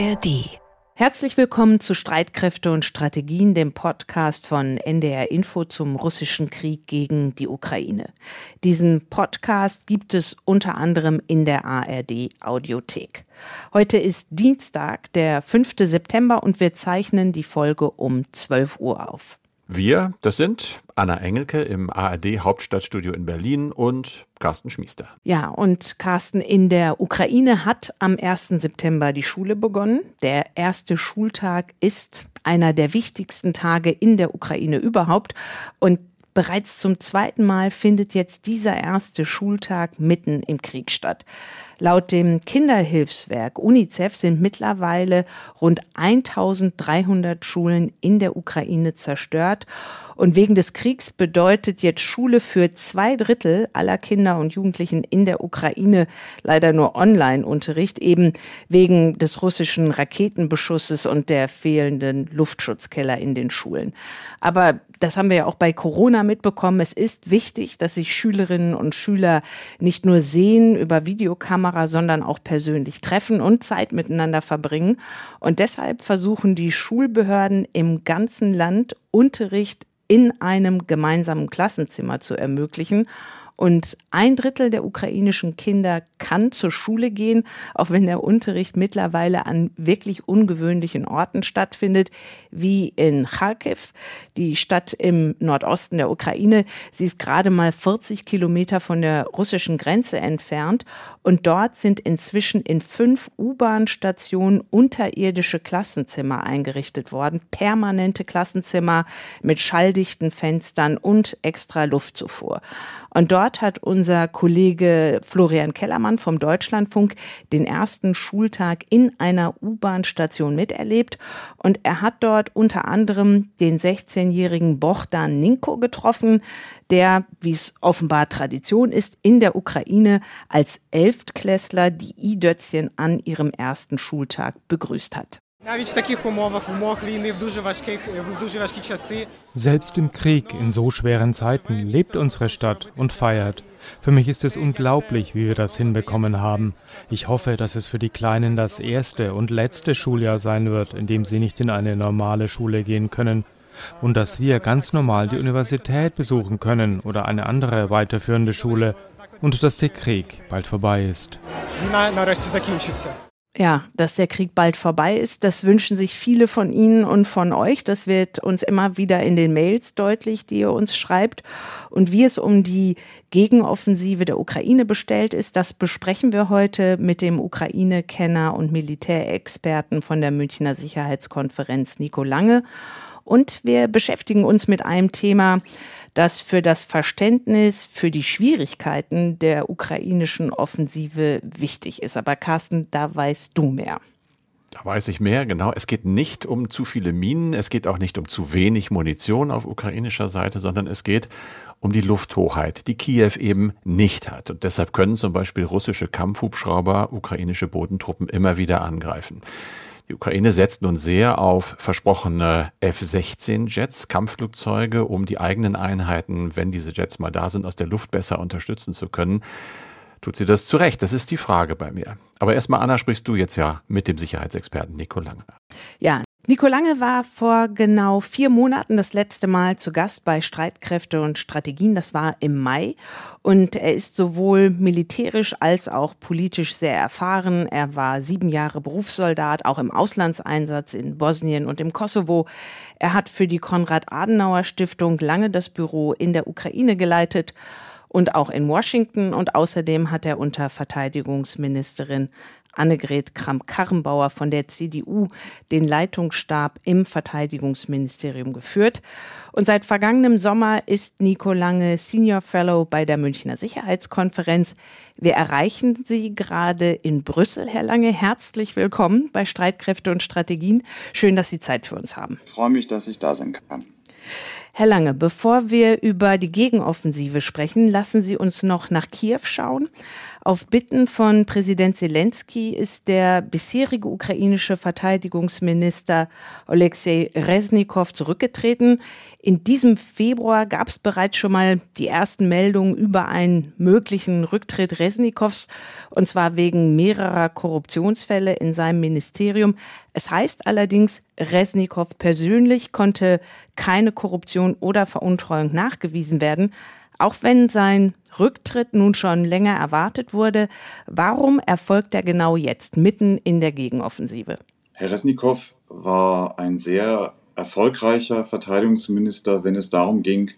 ARD. Herzlich willkommen zu Streitkräfte und Strategien, dem Podcast von NDR Info zum russischen Krieg gegen die Ukraine. Diesen Podcast gibt es unter anderem in der ARD Audiothek. Heute ist Dienstag, der 5. September und wir zeichnen die Folge um 12 Uhr auf. Wir, das sind Anna Engelke im ARD Hauptstadtstudio in Berlin und Carsten Schmiester. Ja, und Carsten, in der Ukraine hat am 1. September die Schule begonnen. Der erste Schultag ist einer der wichtigsten Tage in der Ukraine überhaupt. Und bereits zum zweiten Mal findet jetzt dieser erste Schultag mitten im Krieg statt. Laut dem Kinderhilfswerk UNICEF sind mittlerweile rund 1300 Schulen in der Ukraine zerstört. Und wegen des Kriegs bedeutet jetzt Schule für zwei Drittel aller Kinder und Jugendlichen in der Ukraine leider nur Online-Unterricht, eben wegen des russischen Raketenbeschusses und der fehlenden Luftschutzkeller in den Schulen. Aber das haben wir ja auch bei Corona mitbekommen. Es ist wichtig, dass sich Schülerinnen und Schüler nicht nur sehen über Videokamera, sondern auch persönlich treffen und Zeit miteinander verbringen. Und deshalb versuchen die Schulbehörden im ganzen Land Unterricht in einem gemeinsamen Klassenzimmer zu ermöglichen. Und ein Drittel der ukrainischen Kinder kann zur Schule gehen, auch wenn der Unterricht mittlerweile an wirklich ungewöhnlichen Orten stattfindet, wie in Kharkiv, die Stadt im Nordosten der Ukraine. Sie ist gerade mal 40 Kilometer von der russischen Grenze entfernt. Und dort sind inzwischen in fünf U-Bahn-Stationen unterirdische Klassenzimmer eingerichtet worden. Permanente Klassenzimmer mit schalldichten Fenstern und extra Luftzufuhr. Und dort hat unser Kollege Florian Kellermann vom Deutschlandfunk den ersten Schultag in einer U-Bahn-Station miterlebt. Und er hat dort unter anderem den 16-jährigen Bohdan Ninko getroffen, der, wie es offenbar Tradition ist, in der Ukraine als Elftklässler die I-Dötzchen an ihrem ersten Schultag begrüßt hat. Selbst im Krieg, in so schweren Zeiten, lebt unsere Stadt und feiert. Für mich ist es unglaublich, wie wir das hinbekommen haben. Ich hoffe, dass es für die Kleinen das erste und letzte Schuljahr sein wird, in dem sie nicht in eine normale Schule gehen können. Und dass wir ganz normal die Universität besuchen können oder eine andere weiterführende Schule. Und dass der Krieg bald vorbei ist. Ja, dass der Krieg bald vorbei ist, das wünschen sich viele von Ihnen und von euch. Das wird uns immer wieder in den Mails deutlich, die ihr uns schreibt. Und wie es um die Gegenoffensive der Ukraine bestellt ist, das besprechen wir heute mit dem Ukraine-Kenner und Militärexperten von der Münchner Sicherheitskonferenz Nico Lange. Und wir beschäftigen uns mit einem Thema, das für das Verständnis für die Schwierigkeiten der ukrainischen Offensive wichtig ist. Aber Carsten, da weißt du mehr. Da weiß ich mehr, genau. Es geht nicht um zu viele Minen, es geht auch nicht um zu wenig Munition auf ukrainischer Seite, sondern es geht um die Lufthoheit, die Kiew eben nicht hat. Und deshalb können zum Beispiel russische Kampfhubschrauber ukrainische Bodentruppen immer wieder angreifen. Die Ukraine setzt nun sehr auf versprochene F-16-Jets, Kampfflugzeuge, um die eigenen Einheiten, wenn diese Jets mal da sind, aus der Luft besser unterstützen zu können. Tut sie das zu Recht? Das ist die Frage bei mir. Aber erstmal, Anna, sprichst du jetzt ja mit dem Sicherheitsexperten Nico Lange. Ja, Nico Lange war vor genau vier Monaten das letzte Mal zu Gast bei Streitkräfte und Strategien. Das war im Mai. Und er ist sowohl militärisch als auch politisch sehr erfahren. Er war sieben Jahre Berufssoldat, auch im Auslandseinsatz in Bosnien und im Kosovo. Er hat für die Konrad-Adenauer-Stiftung lange das Büro in der Ukraine geleitet und auch in Washington. Und außerdem hat er unter Verteidigungsministerin Annegret Kramp-Karrenbauer von der CDU den Leitungsstab im Verteidigungsministerium geführt. Und seit vergangenem Sommer ist Nico Lange Senior Fellow bei der Münchner Sicherheitskonferenz. Wir erreichen Sie gerade in Brüssel, Herr Lange. Herzlich willkommen bei Streitkräfte und Strategien. Schön, dass Sie Zeit für uns haben. Ich freue mich, dass ich da sein kann. Herr Lange, bevor wir über die Gegenoffensive sprechen, lassen Sie uns noch nach Kiew schauen. Auf Bitten von Präsident Zelensky ist der bisherige ukrainische Verteidigungsminister Alexei Resnikow zurückgetreten. In diesem Februar gab es bereits schon mal die ersten Meldungen über einen möglichen Rücktritt Resnikows, und zwar wegen mehrerer Korruptionsfälle in seinem Ministerium. Es heißt allerdings, Resnikow persönlich konnte keine Korruption oder Veruntreuung nachgewiesen werden. Auch wenn sein Rücktritt nun schon länger erwartet wurde, warum erfolgt er genau jetzt, mitten in der Gegenoffensive? Herr Resnikow war ein sehr erfolgreicher Verteidigungsminister, wenn es darum ging,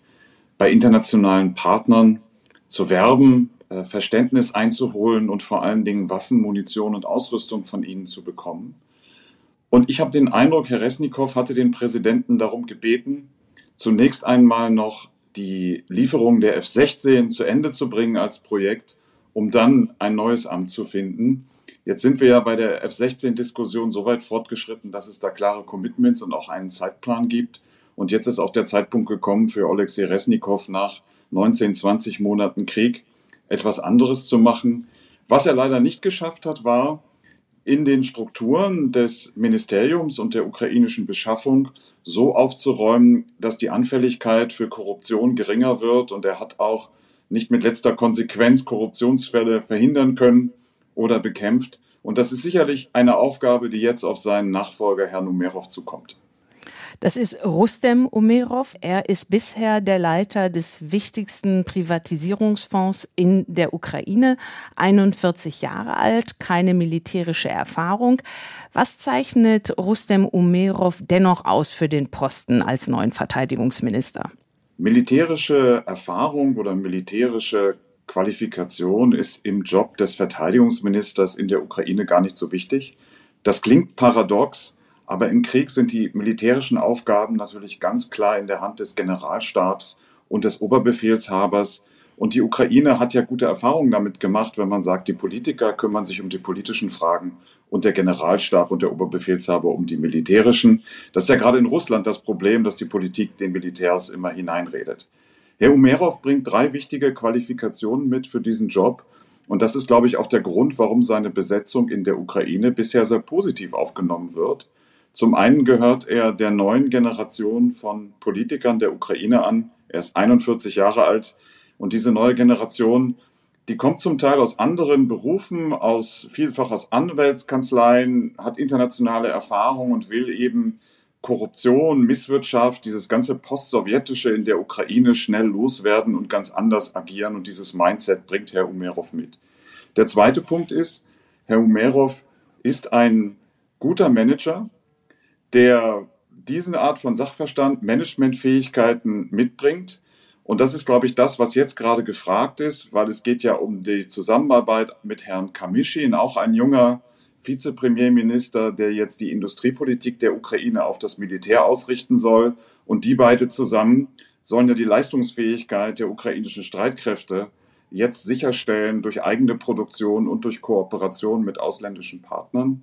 bei internationalen Partnern zu werben, äh, Verständnis einzuholen und vor allen Dingen Waffen, Munition und Ausrüstung von ihnen zu bekommen. Und ich habe den Eindruck, Herr Resnikow hatte den Präsidenten darum gebeten, zunächst einmal noch die Lieferung der F-16 zu Ende zu bringen als Projekt, um dann ein neues Amt zu finden. Jetzt sind wir ja bei der F-16-Diskussion so weit fortgeschritten, dass es da klare Commitments und auch einen Zeitplan gibt. Und jetzt ist auch der Zeitpunkt gekommen für Alexei Resnikow nach 19, 20 Monaten Krieg etwas anderes zu machen. Was er leider nicht geschafft hat, war, in den Strukturen des Ministeriums und der ukrainischen Beschaffung so aufzuräumen, dass die Anfälligkeit für Korruption geringer wird. Und er hat auch nicht mit letzter Konsequenz Korruptionsfälle verhindern können oder bekämpft. Und das ist sicherlich eine Aufgabe, die jetzt auf seinen Nachfolger Herrn Umerov zukommt. Das ist Rustem Umerov. Er ist bisher der Leiter des wichtigsten Privatisierungsfonds in der Ukraine, 41 Jahre alt, keine militärische Erfahrung. Was zeichnet Rustem Umerov dennoch aus für den Posten als neuen Verteidigungsminister? Militärische Erfahrung oder militärische Qualifikation ist im Job des Verteidigungsministers in der Ukraine gar nicht so wichtig. Das klingt paradox, aber im Krieg sind die militärischen Aufgaben natürlich ganz klar in der Hand des Generalstabs und des Oberbefehlshabers. Und die Ukraine hat ja gute Erfahrungen damit gemacht, wenn man sagt, die Politiker kümmern sich um die politischen Fragen und der Generalstab und der Oberbefehlshaber um die militärischen. Das ist ja gerade in Russland das Problem, dass die Politik den Militärs immer hineinredet. Herr Umerov bringt drei wichtige Qualifikationen mit für diesen Job. Und das ist, glaube ich, auch der Grund, warum seine Besetzung in der Ukraine bisher sehr positiv aufgenommen wird. Zum einen gehört er der neuen Generation von Politikern der Ukraine an. Er ist 41 Jahre alt und diese neue Generation, die kommt zum Teil aus anderen Berufen, aus vielfach aus Anwaltskanzleien, hat internationale Erfahrung und will eben Korruption, Misswirtschaft, dieses ganze Postsowjetische in der Ukraine schnell loswerden und ganz anders agieren. Und dieses Mindset bringt Herr Umerov mit. Der zweite Punkt ist, Herr Umerov ist ein guter Manager, der diese Art von Sachverstand, Managementfähigkeiten mitbringt. Und das ist, glaube ich, das, was jetzt gerade gefragt ist, weil es geht ja um die Zusammenarbeit mit Herrn Kamischin, auch ein junger Vizepremierminister, der jetzt die Industriepolitik der Ukraine auf das Militär ausrichten soll. Und die beide zusammen sollen ja die Leistungsfähigkeit der ukrainischen Streitkräfte jetzt sicherstellen durch eigene Produktion und durch Kooperation mit ausländischen Partnern.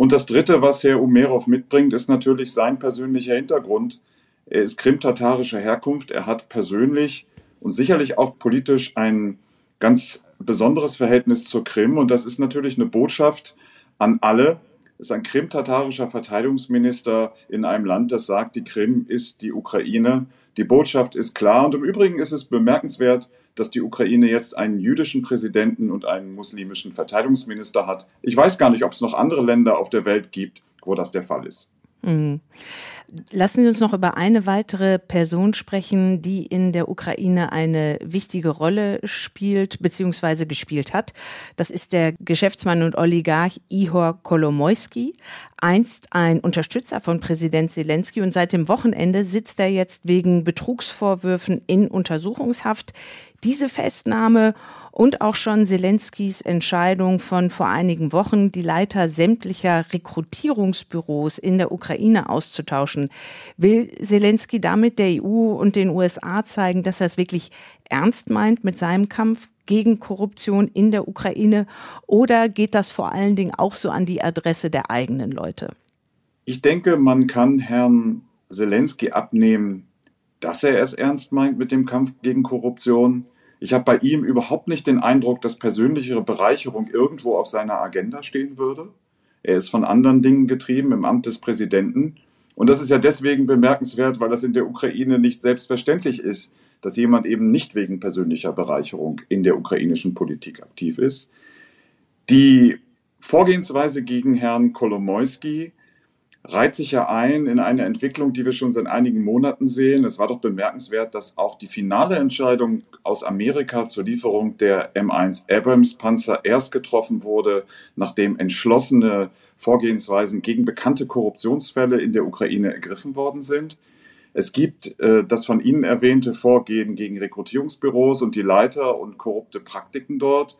Und das Dritte, was Herr Umerov mitbringt, ist natürlich sein persönlicher Hintergrund. Er ist krimtatarischer Herkunft. Er hat persönlich und sicherlich auch politisch ein ganz besonderes Verhältnis zur Krim. Und das ist natürlich eine Botschaft an alle. Es ist ein krimtatarischer Verteidigungsminister in einem Land, das sagt, die Krim ist die Ukraine. Die Botschaft ist klar. Und im Übrigen ist es bemerkenswert, dass die Ukraine jetzt einen jüdischen Präsidenten und einen muslimischen Verteidigungsminister hat. Ich weiß gar nicht, ob es noch andere Länder auf der Welt gibt, wo das der Fall ist. Mhm. Lassen Sie uns noch über eine weitere Person sprechen, die in der Ukraine eine wichtige Rolle spielt bzw. gespielt hat. Das ist der Geschäftsmann und Oligarch Ihor Kolomoisky, einst ein Unterstützer von Präsident Zelensky und seit dem Wochenende sitzt er jetzt wegen Betrugsvorwürfen in Untersuchungshaft. Diese Festnahme und auch schon Zelenskys Entscheidung von vor einigen Wochen, die Leiter sämtlicher Rekrutierungsbüros in der Ukraine auszutauschen. Will Zelensky damit der EU und den USA zeigen, dass er es wirklich ernst meint mit seinem Kampf gegen Korruption in der Ukraine? Oder geht das vor allen Dingen auch so an die Adresse der eigenen Leute? Ich denke, man kann Herrn Zelensky abnehmen, dass er es ernst meint mit dem Kampf gegen Korruption. Ich habe bei ihm überhaupt nicht den Eindruck, dass persönlichere Bereicherung irgendwo auf seiner Agenda stehen würde. Er ist von anderen Dingen getrieben im Amt des Präsidenten. Und das ist ja deswegen bemerkenswert, weil das in der Ukraine nicht selbstverständlich ist, dass jemand eben nicht wegen persönlicher Bereicherung in der ukrainischen Politik aktiv ist. Die Vorgehensweise gegen Herrn Kolomoisky reiht sich ja ein in eine Entwicklung, die wir schon seit einigen Monaten sehen. Es war doch bemerkenswert, dass auch die finale Entscheidung aus Amerika zur Lieferung der M1 Abrams Panzer erst getroffen wurde, nachdem entschlossene Vorgehensweisen gegen bekannte Korruptionsfälle in der Ukraine ergriffen worden sind. Es gibt äh, das von Ihnen erwähnte Vorgehen gegen Rekrutierungsbüros und die Leiter und korrupte Praktiken dort.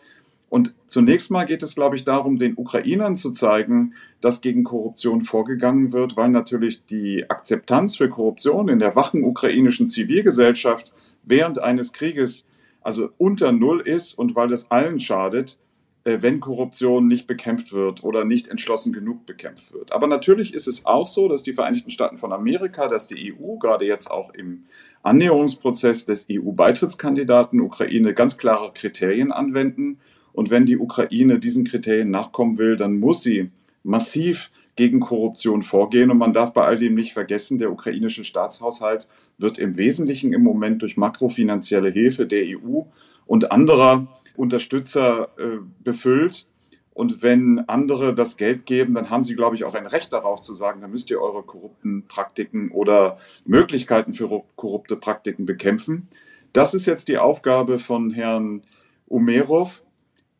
Und zunächst mal geht es, glaube ich, darum, den Ukrainern zu zeigen, dass gegen Korruption vorgegangen wird, weil natürlich die Akzeptanz für Korruption in der wachen ukrainischen Zivilgesellschaft während eines Krieges also unter Null ist und weil das allen schadet, äh, wenn Korruption nicht bekämpft wird oder nicht entschlossen genug bekämpft wird. Aber natürlich ist es auch so, dass die Vereinigten Staaten von Amerika, dass die EU gerade jetzt auch im Annäherungsprozess des EU-Beitrittskandidaten Ukraine ganz klare Kriterien anwenden und wenn die Ukraine diesen Kriterien nachkommen will, dann muss sie massiv gegen Korruption vorgehen. Und man darf bei all dem nicht vergessen, der ukrainische Staatshaushalt wird im Wesentlichen im Moment durch makrofinanzielle Hilfe der EU und anderer Unterstützer äh, befüllt. Und wenn andere das Geld geben, dann haben sie, glaube ich, auch ein Recht darauf zu sagen, dann müsst ihr eure korrupten Praktiken oder Möglichkeiten für korrupte Praktiken bekämpfen. Das ist jetzt die Aufgabe von Herrn Umerov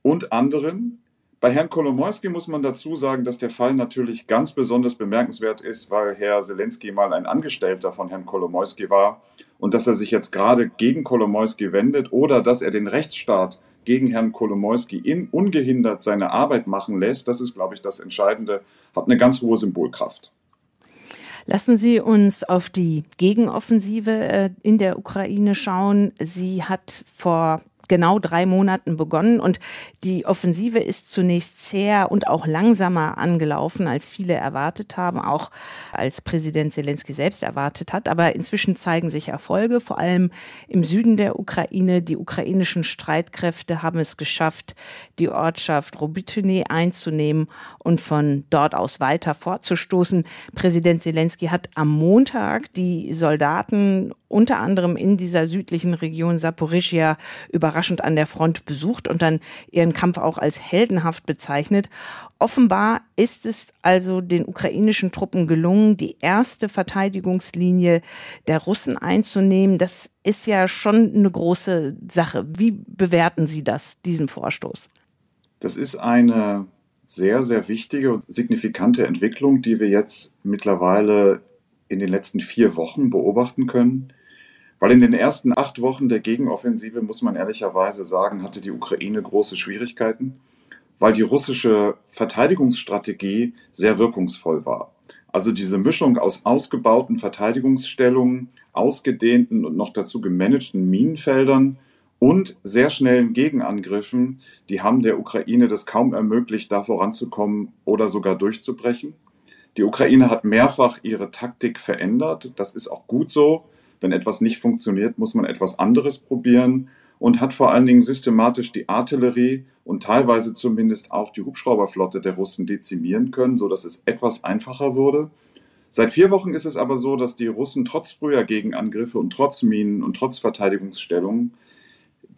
und anderen. Bei Herrn Kolomoisky muss man dazu sagen, dass der Fall natürlich ganz besonders bemerkenswert ist, weil Herr Zelensky mal ein Angestellter von Herrn Kolomoisky war und dass er sich jetzt gerade gegen Kolomoisky wendet oder dass er den Rechtsstaat gegen Herrn Kolomoisky in ungehindert seine Arbeit machen lässt, das ist, glaube ich, das Entscheidende, hat eine ganz hohe Symbolkraft. Lassen Sie uns auf die Gegenoffensive äh, in der Ukraine schauen. Sie hat vor genau drei Monaten begonnen und die Offensive ist zunächst zäher und auch langsamer angelaufen, als viele erwartet haben, auch als Präsident Zelensky selbst erwartet hat. Aber inzwischen zeigen sich Erfolge, vor allem im Süden der Ukraine. Die ukrainischen Streitkräfte haben es geschafft, die Ortschaft Robityne einzunehmen und von dort aus weiter fortzustoßen. Präsident Zelensky hat am Montag die Soldaten unter anderem in dieser südlichen Region Saporischia überraschend an der Front besucht und dann ihren Kampf auch als heldenhaft bezeichnet. Offenbar ist es also den ukrainischen Truppen gelungen, die erste Verteidigungslinie der Russen einzunehmen. Das ist ja schon eine große Sache. Wie bewerten Sie das, diesen Vorstoß? Das ist eine sehr, sehr wichtige und signifikante Entwicklung, die wir jetzt mittlerweile in den letzten vier Wochen beobachten können. Weil in den ersten acht Wochen der Gegenoffensive, muss man ehrlicherweise sagen, hatte die Ukraine große Schwierigkeiten, weil die russische Verteidigungsstrategie sehr wirkungsvoll war. Also diese Mischung aus ausgebauten Verteidigungsstellungen, ausgedehnten und noch dazu gemanagten Minenfeldern und sehr schnellen Gegenangriffen, die haben der Ukraine das kaum ermöglicht, da voranzukommen oder sogar durchzubrechen. Die Ukraine hat mehrfach ihre Taktik verändert. Das ist auch gut so. Wenn etwas nicht funktioniert, muss man etwas anderes probieren und hat vor allen Dingen systematisch die Artillerie und teilweise zumindest auch die Hubschrauberflotte der Russen dezimieren können, sodass es etwas einfacher wurde. Seit vier Wochen ist es aber so, dass die Russen trotz früher Gegenangriffe und trotz Minen und trotz Verteidigungsstellungen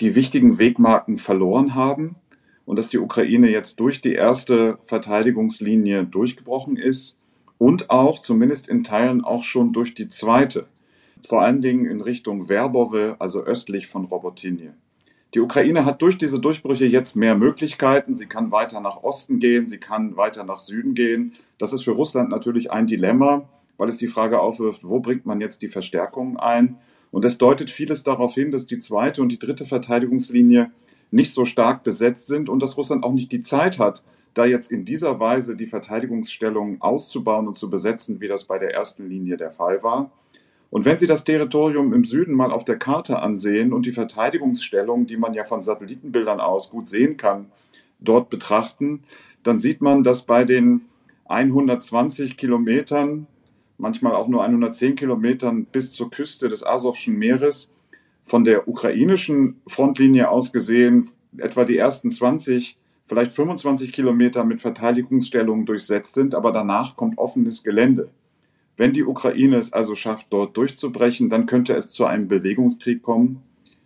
die wichtigen Wegmarken verloren haben und dass die Ukraine jetzt durch die erste Verteidigungslinie durchgebrochen ist und auch zumindest in Teilen auch schon durch die zweite vor allen Dingen in Richtung Verbove, also östlich von Robotynie. Die Ukraine hat durch diese Durchbrüche jetzt mehr Möglichkeiten. Sie kann weiter nach Osten gehen, sie kann weiter nach Süden gehen. Das ist für Russland natürlich ein Dilemma, weil es die Frage aufwirft, wo bringt man jetzt die Verstärkungen ein? Und es deutet vieles darauf hin, dass die zweite und die dritte Verteidigungslinie nicht so stark besetzt sind und dass Russland auch nicht die Zeit hat, da jetzt in dieser Weise die Verteidigungsstellung auszubauen und zu besetzen, wie das bei der ersten Linie der Fall war. Und wenn Sie das Territorium im Süden mal auf der Karte ansehen und die Verteidigungsstellung, die man ja von Satellitenbildern aus gut sehen kann, dort betrachten, dann sieht man, dass bei den 120 Kilometern, manchmal auch nur 110 Kilometern bis zur Küste des Asowschen Meeres, von der ukrainischen Frontlinie aus gesehen etwa die ersten 20, vielleicht 25 Kilometer mit Verteidigungsstellungen durchsetzt sind, aber danach kommt offenes Gelände. Wenn die Ukraine es also schafft, dort durchzubrechen, dann könnte es zu einem Bewegungskrieg kommen.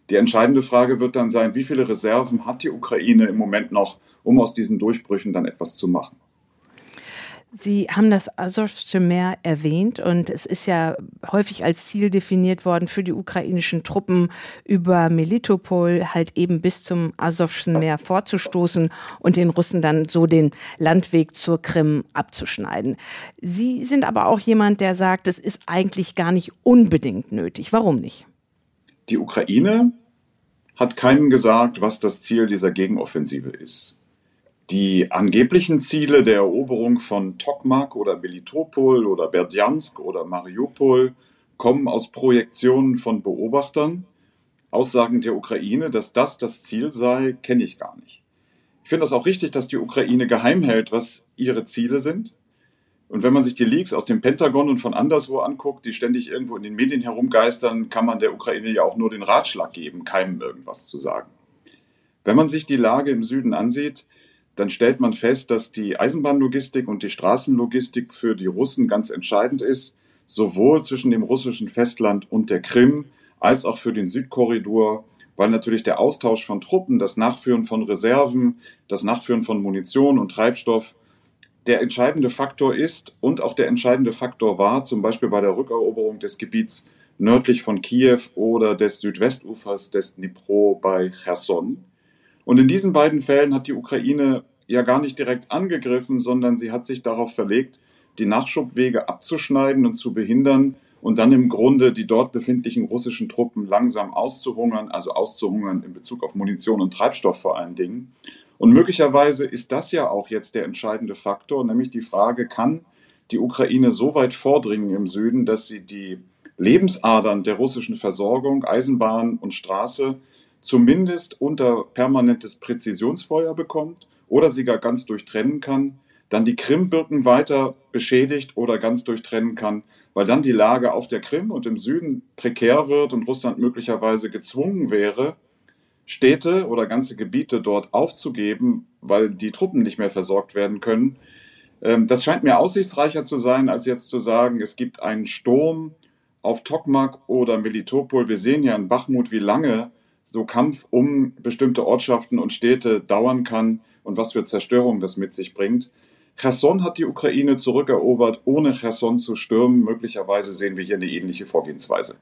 Die entscheidende Frage wird dann sein, wie viele Reserven hat die Ukraine im Moment noch, um aus diesen Durchbrüchen dann etwas zu machen? Sie haben das Asowsche Meer erwähnt und es ist ja häufig als Ziel definiert worden für die ukrainischen Truppen über Melitopol halt eben bis zum Asowschen Meer vorzustoßen und den Russen dann so den Landweg zur Krim abzuschneiden. Sie sind aber auch jemand, der sagt, es ist eigentlich gar nicht unbedingt nötig. Warum nicht? Die Ukraine hat keinem gesagt, was das Ziel dieser Gegenoffensive ist. Die angeblichen Ziele der Eroberung von Tokmak oder Melitopol oder Berdjansk oder Mariupol kommen aus Projektionen von Beobachtern. Aussagen der Ukraine, dass das das Ziel sei, kenne ich gar nicht. Ich finde das auch richtig, dass die Ukraine geheim hält, was ihre Ziele sind. Und wenn man sich die Leaks aus dem Pentagon und von anderswo anguckt, die ständig irgendwo in den Medien herumgeistern, kann man der Ukraine ja auch nur den Ratschlag geben, keinem irgendwas zu sagen. Wenn man sich die Lage im Süden ansieht, dann stellt man fest, dass die Eisenbahnlogistik und die Straßenlogistik für die Russen ganz entscheidend ist, sowohl zwischen dem russischen Festland und der Krim als auch für den Südkorridor, weil natürlich der Austausch von Truppen, das Nachführen von Reserven, das Nachführen von Munition und Treibstoff der entscheidende Faktor ist und auch der entscheidende Faktor war, zum Beispiel bei der Rückeroberung des Gebiets nördlich von Kiew oder des Südwestufers des Dnipro bei Cherson. Und in diesen beiden Fällen hat die Ukraine ja gar nicht direkt angegriffen, sondern sie hat sich darauf verlegt, die Nachschubwege abzuschneiden und zu behindern und dann im Grunde die dort befindlichen russischen Truppen langsam auszuhungern, also auszuhungern in Bezug auf Munition und Treibstoff vor allen Dingen. Und möglicherweise ist das ja auch jetzt der entscheidende Faktor, nämlich die Frage, kann die Ukraine so weit vordringen im Süden, dass sie die Lebensadern der russischen Versorgung, Eisenbahn und Straße zumindest unter permanentes Präzisionsfeuer bekommt oder sie gar ganz durchtrennen kann, dann die Krimbirken weiter beschädigt oder ganz durchtrennen kann, weil dann die Lage auf der Krim und im Süden prekär wird und Russland möglicherweise gezwungen wäre, Städte oder ganze Gebiete dort aufzugeben, weil die Truppen nicht mehr versorgt werden können. Ähm, das scheint mir aussichtsreicher zu sein, als jetzt zu sagen, es gibt einen Sturm auf Tokmak oder Melitopol. Wir sehen ja in Bachmut, wie lange so Kampf um bestimmte Ortschaften und Städte dauern kann und was für Zerstörung das mit sich bringt. Cherson hat die Ukraine zurückerobert, ohne Cherson zu stürmen. Möglicherweise sehen wir hier eine ähnliche Vorgehensweise.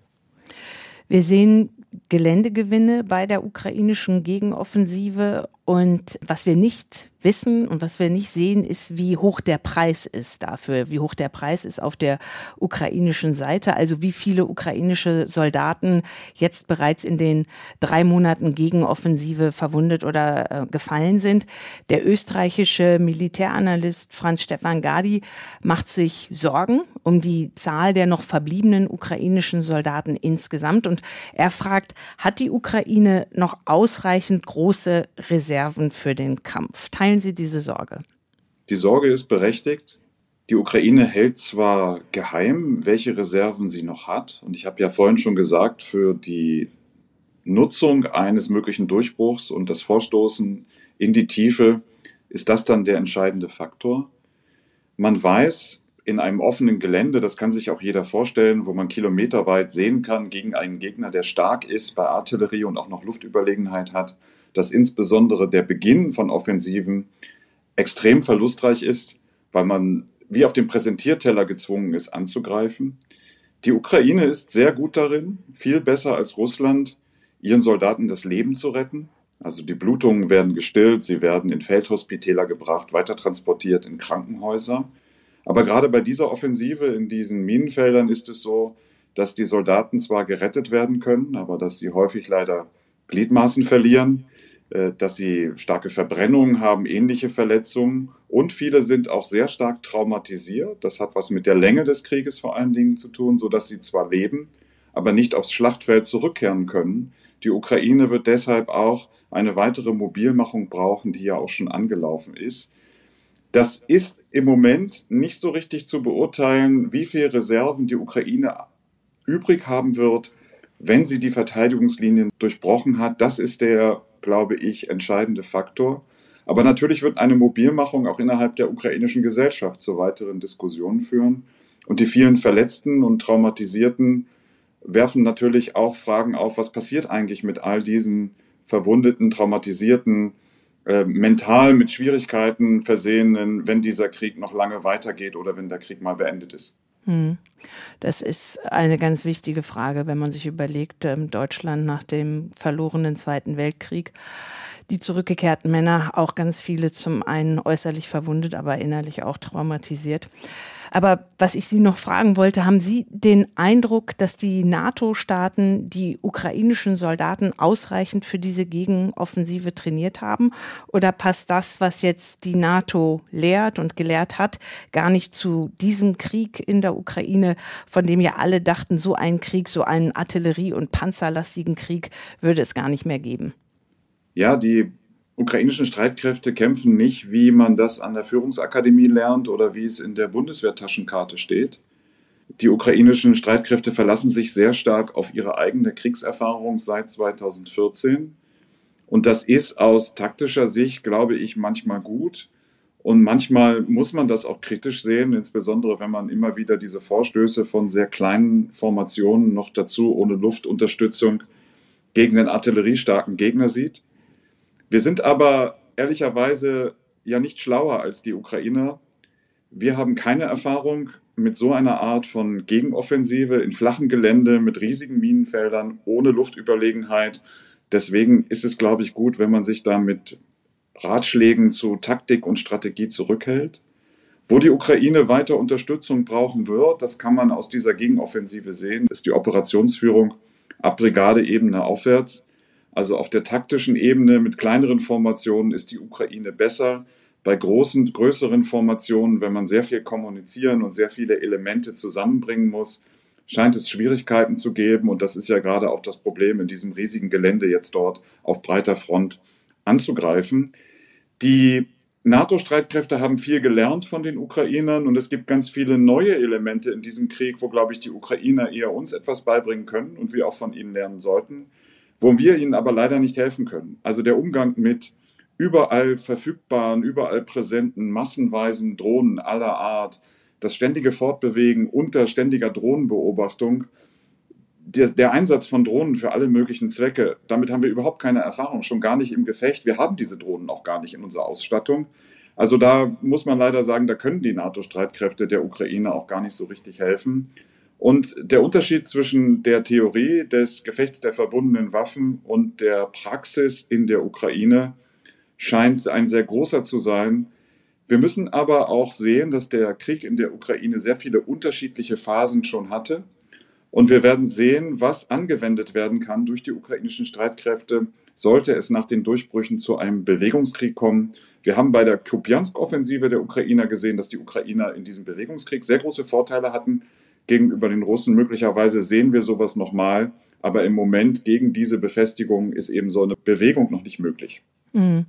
Wir sehen Geländegewinne bei der ukrainischen Gegenoffensive und was wir nicht wissen und was wir nicht sehen, ist, wie hoch der Preis ist dafür, wie hoch der Preis ist auf der ukrainischen Seite, also wie viele ukrainische Soldaten jetzt bereits in den drei Monaten Gegenoffensive verwundet oder äh, gefallen sind. Der österreichische Militäranalyst Franz Stefan Gadi macht sich Sorgen um die Zahl der noch verbliebenen ukrainischen Soldaten insgesamt und er fragt, hat die Ukraine noch ausreichend große Reserven Reserven für den Kampf. Teilen Sie diese Sorge? Die Sorge ist berechtigt. Die Ukraine hält zwar geheim, welche Reserven sie noch hat. Und ich habe ja vorhin schon gesagt, für die Nutzung eines möglichen Durchbruchs und das Vorstoßen in die Tiefe ist das dann der entscheidende Faktor. Man weiß, in einem offenen Gelände, das kann sich auch jeder vorstellen, wo man kilometerweit sehen kann, gegen einen Gegner, der stark ist bei Artillerie und auch noch Luftüberlegenheit hat, dass insbesondere der Beginn von Offensiven extrem verlustreich ist, weil man wie auf dem Präsentierteller gezwungen ist anzugreifen. Die Ukraine ist sehr gut darin, viel besser als Russland, ihren Soldaten das Leben zu retten. Also die Blutungen werden gestillt, sie werden in Feldhospitäler gebracht, weiter transportiert in Krankenhäuser. Aber gerade bei dieser Offensive in diesen Minenfeldern ist es so, dass die Soldaten zwar gerettet werden können, aber dass sie häufig leider Gliedmaßen verlieren. Äh, dass sie starke Verbrennungen haben, ähnliche Verletzungen und viele sind auch sehr stark traumatisiert. Das hat was mit der Länge des Krieges vor allen Dingen zu tun, so dass sie zwar leben, aber nicht aufs Schlachtfeld zurückkehren können. Die Ukraine wird deshalb auch eine weitere Mobilmachung brauchen, die ja auch schon angelaufen ist. Das ist im Moment nicht so richtig zu beurteilen, wie viele Reserven die Ukraine übrig haben wird wenn sie die Verteidigungslinien durchbrochen hat. Das ist der, glaube ich, entscheidende Faktor. Aber natürlich wird eine Mobilmachung auch innerhalb der ukrainischen Gesellschaft zu weiteren Diskussionen führen. Und die vielen Verletzten und Traumatisierten werfen natürlich auch Fragen auf, was passiert eigentlich mit all diesen verwundeten, traumatisierten, äh, mental mit Schwierigkeiten versehenen, wenn dieser Krieg noch lange weitergeht oder wenn der Krieg mal beendet ist. Hm. Das ist eine ganz wichtige Frage, wenn man sich überlegt, ähm, Deutschland nach dem verlorenen Zweiten Weltkrieg die zurückgekehrten Männer, auch ganz viele zum einen äußerlich verwundet, aber innerlich auch traumatisiert. Aber was ich Sie noch fragen wollte, haben Sie den Eindruck, dass die NATO-Staaten die ukrainischen Soldaten ausreichend für diese Gegenoffensive trainiert haben? Oder passt das, was jetzt die NATO lehrt und gelehrt hat, gar nicht zu diesem Krieg in der Ukraine, von dem ja alle dachten, so einen Krieg, so einen Artillerie- und panzerlastigen Krieg würde es gar nicht mehr geben? Ja, die ukrainischen Streitkräfte kämpfen nicht, wie man das an der Führungsakademie lernt oder wie es in der Bundeswehrtaschenkarte steht. Die ukrainischen Streitkräfte verlassen sich sehr stark auf ihre eigene Kriegserfahrung seit 2014. Und das ist aus taktischer Sicht, glaube ich, manchmal gut. Und manchmal muss man das auch kritisch sehen, insbesondere wenn man immer wieder diese Vorstöße von sehr kleinen Formationen noch dazu ohne Luftunterstützung gegen den artilleriestarken Gegner sieht. Wir sind aber ehrlicherweise ja nicht schlauer als die Ukrainer. Wir haben keine Erfahrung mit so einer Art von Gegenoffensive in flachem Gelände mit riesigen Minenfeldern ohne Luftüberlegenheit. Deswegen ist es, glaube ich, gut, wenn man sich da mit Ratschlägen zu Taktik und Strategie zurückhält. Wo die Ukraine weiter Unterstützung brauchen wird, das kann man aus dieser Gegenoffensive sehen, ist die Operationsführung ab Brigadeebene aufwärts. Also auf der taktischen Ebene mit kleineren Formationen ist die Ukraine besser. Bei großen, größeren Formationen, wenn man sehr viel kommunizieren und sehr viele Elemente zusammenbringen muss, scheint es Schwierigkeiten zu geben. Und das ist ja gerade auch das Problem, in diesem riesigen Gelände jetzt dort auf breiter Front anzugreifen. Die NATO-Streitkräfte haben viel gelernt von den Ukrainern und es gibt ganz viele neue Elemente in diesem Krieg, wo, glaube ich, die Ukrainer eher uns etwas beibringen können und wir auch von ihnen lernen sollten wo wir ihnen aber leider nicht helfen können. Also der Umgang mit überall verfügbaren, überall präsenten, massenweisen Drohnen aller Art, das ständige Fortbewegen unter ständiger Drohnenbeobachtung, der, der, Einsatz von Drohnen für alle möglichen Zwecke, damit haben wir überhaupt keine Erfahrung, schon gar nicht im Gefecht. Wir haben diese Drohnen auch gar nicht in unserer Ausstattung. Also da muss man leider sagen, da können die NATO-Streitkräfte der Ukraine auch gar nicht so richtig helfen. Und der Unterschied zwischen der Theorie des Gefechts der verbundenen Waffen und der Praxis in der Ukraine scheint ein sehr großer zu sein. Wir müssen aber auch sehen, dass der Krieg in der Ukraine sehr viele unterschiedliche Phasen schon hatte. Und wir werden sehen, was angewendet werden kann durch die ukrainischen Streitkräfte, sollte es nach den Durchbrüchen zu einem Bewegungskrieg kommen. Wir haben bei der Kupiansk-Offensive der Ukrainer gesehen, dass die Ukrainer in diesem Bewegungskrieg sehr große Vorteile hatten gegenüber den Russen. Möglicherweise sehen wir sowas nochmal, aber im Moment gegen diese Befestigung ist eben so eine Bewegung noch nicht möglich. Mhm.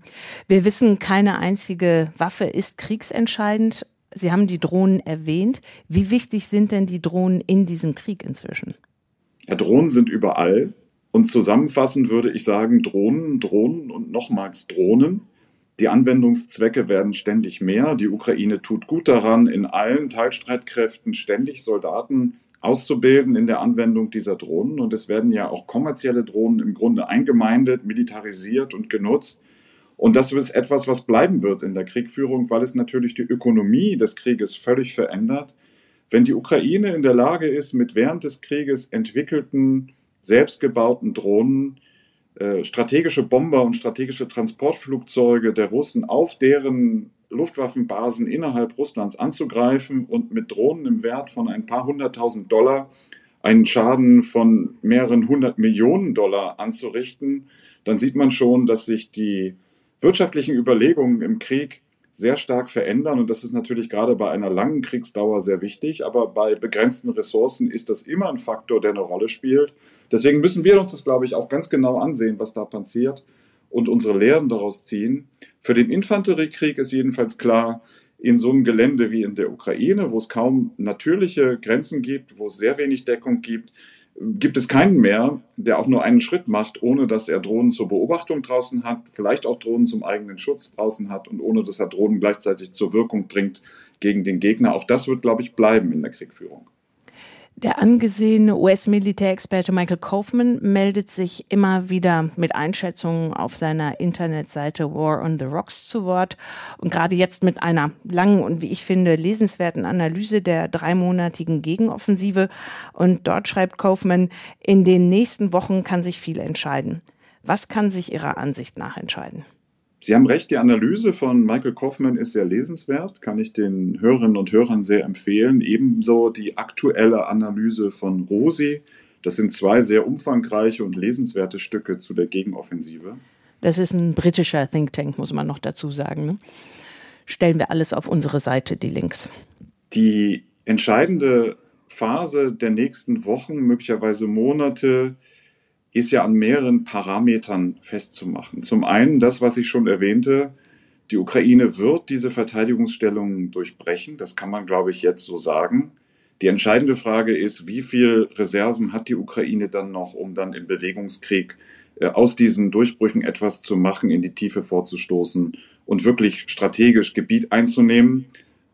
Wir wissen, keine einzige Waffe ist kriegsentscheidend. Sie haben die Drohnen erwähnt. Wie wichtig sind denn die Drohnen in diesem Krieg inzwischen? Ja, Drohnen sind überall. Und zusammenfassend würde ich sagen, Drohnen, Drohnen und nochmals Drohnen. Die Anwendungszwecke werden ständig mehr. Die Ukraine tut gut daran, in allen Teilstreitkräften ständig Soldaten auszubilden in der Anwendung dieser Drohnen. Und es werden ja auch kommerzielle Drohnen im Grunde eingemeindet, militarisiert und genutzt. Und das ist etwas, was bleiben wird in der Kriegführung, weil es natürlich die Ökonomie des Krieges völlig verändert. Wenn die Ukraine in der Lage ist, mit während des Krieges entwickelten, selbstgebauten Drohnen strategische Bomber und strategische Transportflugzeuge der Russen auf deren Luftwaffenbasen innerhalb Russlands anzugreifen und mit Drohnen im Wert von ein paar hunderttausend Dollar einen Schaden von mehreren hundert Millionen Dollar anzurichten, dann sieht man schon, dass sich die wirtschaftlichen Überlegungen im Krieg sehr stark verändern. Und das ist natürlich gerade bei einer langen Kriegsdauer sehr wichtig. Aber bei begrenzten Ressourcen ist das immer ein Faktor, der eine Rolle spielt. Deswegen müssen wir uns das, glaube ich, auch ganz genau ansehen, was da passiert und unsere Lehren daraus ziehen. Für den Infanteriekrieg ist jedenfalls klar, in so einem Gelände wie in der Ukraine, wo es kaum natürliche Grenzen gibt, wo es sehr wenig Deckung gibt, gibt es keinen mehr, der auch nur einen Schritt macht, ohne dass er Drohnen zur Beobachtung draußen hat, vielleicht auch Drohnen zum eigenen Schutz draußen hat und ohne dass er Drohnen gleichzeitig zur Wirkung bringt gegen den Gegner. Auch das wird, glaube ich, bleiben in der Kriegführung. Der angesehene US-Militärexperte Michael Kaufman meldet sich immer wieder mit Einschätzungen auf seiner Internetseite War on the Rocks zu Wort und gerade jetzt mit einer langen und wie ich finde lesenswerten Analyse der dreimonatigen Gegenoffensive. Und dort schreibt Kaufman, in den nächsten Wochen kann sich viel entscheiden. Was kann sich Ihrer Ansicht nach entscheiden? Sie haben recht, die Analyse von Michael Kaufmann ist sehr lesenswert, kann ich den Hörerinnen und Hörern sehr empfehlen. Ebenso die aktuelle Analyse von Rosi. Das sind zwei sehr umfangreiche und lesenswerte Stücke zu der Gegenoffensive. Das ist ein britischer Think Tank, muss man noch dazu sagen. Ne? Stellen wir alles auf unsere Seite, die Links. Die entscheidende Phase der nächsten Wochen, möglicherweise Monate, ist ja an mehreren Parametern festzumachen. Zum einen das, was ich schon erwähnte, die Ukraine wird diese Verteidigungsstellungen durchbrechen. Das kann man, glaube ich, jetzt so sagen. Die entscheidende Frage ist, wie viel Reserven hat die Ukraine dann noch, um dann im Bewegungskrieg äh, aus diesen Durchbrüchen etwas zu machen, in die Tiefe vorzustoßen und wirklich strategisch Gebiet einzunehmen,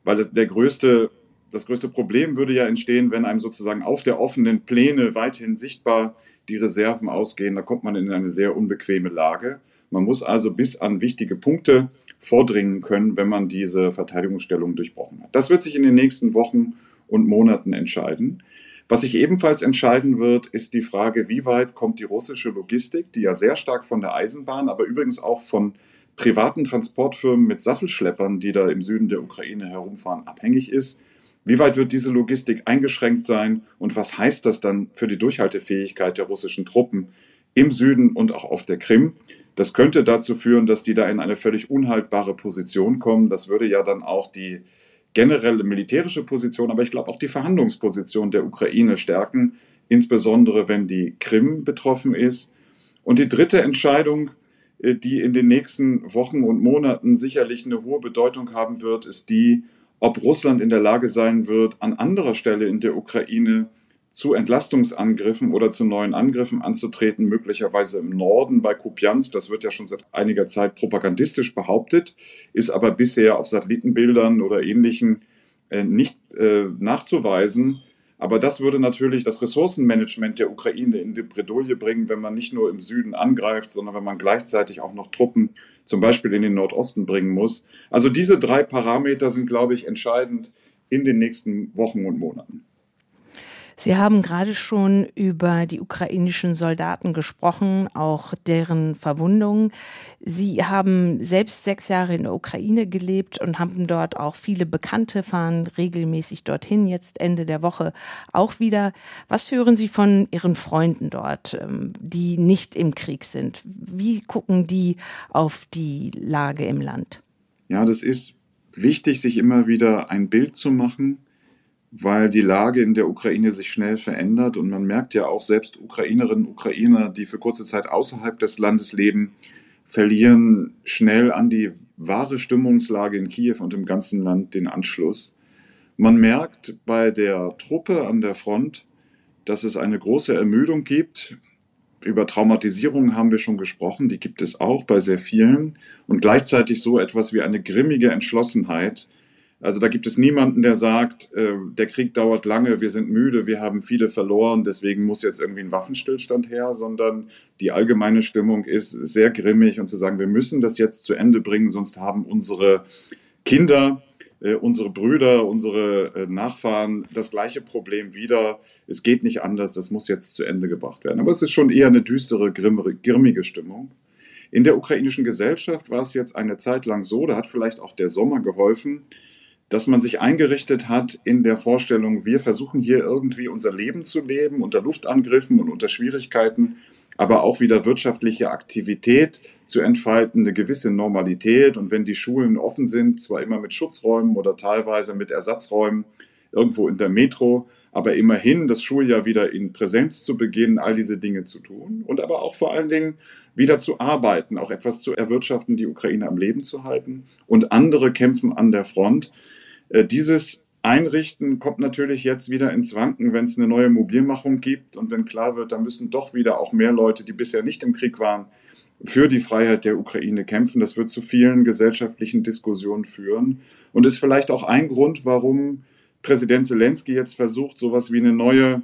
weil es der größte, das größte Problem würde ja entstehen, wenn einem sozusagen auf der offenen Pläne weithin sichtbar die Reserven ausgehen, da kommt man in eine sehr unbequeme Lage. Man muss also bis an wichtige Punkte vordringen können, wenn man diese Verteidigungsstellung durchbrochen hat. Das wird sich in den nächsten Wochen und Monaten entscheiden. Was sich ebenfalls entscheiden wird, ist die Frage, wie weit kommt die russische Logistik, die ja sehr stark von der Eisenbahn, aber übrigens auch von privaten Transportfirmen mit Sattelschleppern, die da im Süden der Ukraine herumfahren, abhängig ist, wie weit wird diese Logistik eingeschränkt sein und was heißt das dann für die Durchhaltefähigkeit der russischen Truppen im Süden und auch auf der Krim? Das könnte dazu führen, dass die da in eine völlig unhaltbare Position kommen. Das würde ja dann auch die generelle militärische Position, aber ich glaube auch die Verhandlungsposition der Ukraine stärken, insbesondere wenn die Krim betroffen ist. Und die dritte Entscheidung, äh, die in den nächsten Wochen und Monaten sicherlich eine hohe Bedeutung haben wird, ist die, ob Russland in der Lage sein wird, an anderer Stelle in der Ukraine zu Entlastungsangriffen oder zu neuen Angriffen anzutreten, möglicherweise im Norden bei Kupiansk. Das wird ja schon seit einiger Zeit propagandistisch behauptet, ist aber bisher auf Satellitenbildern oder ähnlichen äh, nicht äh, nachzuweisen. Aber das würde natürlich das Ressourcenmanagement der Ukraine in die Bredouille bringen, wenn man nicht nur im Süden angreift, sondern wenn man gleichzeitig auch noch Truppen zum Beispiel in den Nordosten bringen muss. Also diese drei Parameter sind, glaube ich, entscheidend in den nächsten Wochen und Monaten. Sie haben gerade schon über die ukrainischen Soldaten gesprochen, auch deren Verwundungen. Sie haben selbst sechs Jahre in der Ukraine gelebt und haben dort auch viele Bekannte, fahren regelmäßig dorthin, jetzt Ende der Woche auch wieder. Was hören Sie von Ihren Freunden dort, ähm, die nicht im Krieg sind? Wie gucken die auf die Lage im Land? Ja, das ist wichtig, sich immer wieder ein Bild zu machen weil die Lage in der Ukraine sich schnell verändert und man merkt ja auch selbst Ukrainerinnen und Ukrainer, die für kurze Zeit außerhalb des Landes leben, verlieren schnell an die wahre Stimmungslage in Kiew und im ganzen Land den Anschluss. Man merkt bei der Truppe an der Front, dass es eine große Ermüdung gibt. Über Traumatisierung haben wir schon gesprochen, die gibt es auch bei sehr vielen. Und gleichzeitig so etwas wie eine grimmige Entschlossenheit, also da gibt es niemanden, der sagt, äh, der Krieg dauert lange, wir sind müde, wir haben viele verloren, deswegen muss jetzt irgendwie ein Waffenstillstand her, sondern die allgemeine Stimmung ist sehr grimmig und zu sagen, wir müssen das jetzt zu Ende bringen, sonst haben unsere Kinder, äh, unsere Brüder, unsere äh, Nachfahren das gleiche Problem wieder. Es geht nicht anders, das muss jetzt zu Ende gebracht werden. Aber es ist schon eher eine düstere, grimmige Stimmung. In der ukrainischen Gesellschaft war es jetzt eine Zeit lang so, da hat vielleicht auch der Sommer geholfen, dass man sich eingerichtet hat in der Vorstellung, wir versuchen hier irgendwie unser Leben zu leben unter Luftangriffen und unter Schwierigkeiten, aber auch wieder wirtschaftliche Aktivität zu entfalten, eine gewisse Normalität. Und wenn die Schulen offen sind, zwar immer mit Schutzräumen oder teilweise mit Ersatzräumen, irgendwo in der Metro, aber immerhin das Schuljahr wieder in Präsenz zu beginnen, all diese Dinge zu tun und aber auch vor allen Dingen wieder zu arbeiten, auch etwas zu erwirtschaften, die Ukraine am Leben zu halten und andere kämpfen an der Front. Äh, dieses einrichten, kommt natürlich jetzt wieder ins Wanken, wenn es eine neue Mobilmachung gibt und wenn klar wird, da müssen doch wieder auch mehr Leute, die bisher nicht im Krieg waren, für die Freiheit der Ukraine kämpfen. Das wird zu vielen gesellschaftlichen Diskussionen führen und ist vielleicht auch ein Grund, warum Präsident Zelensky jetzt versucht, sowas wie eine neue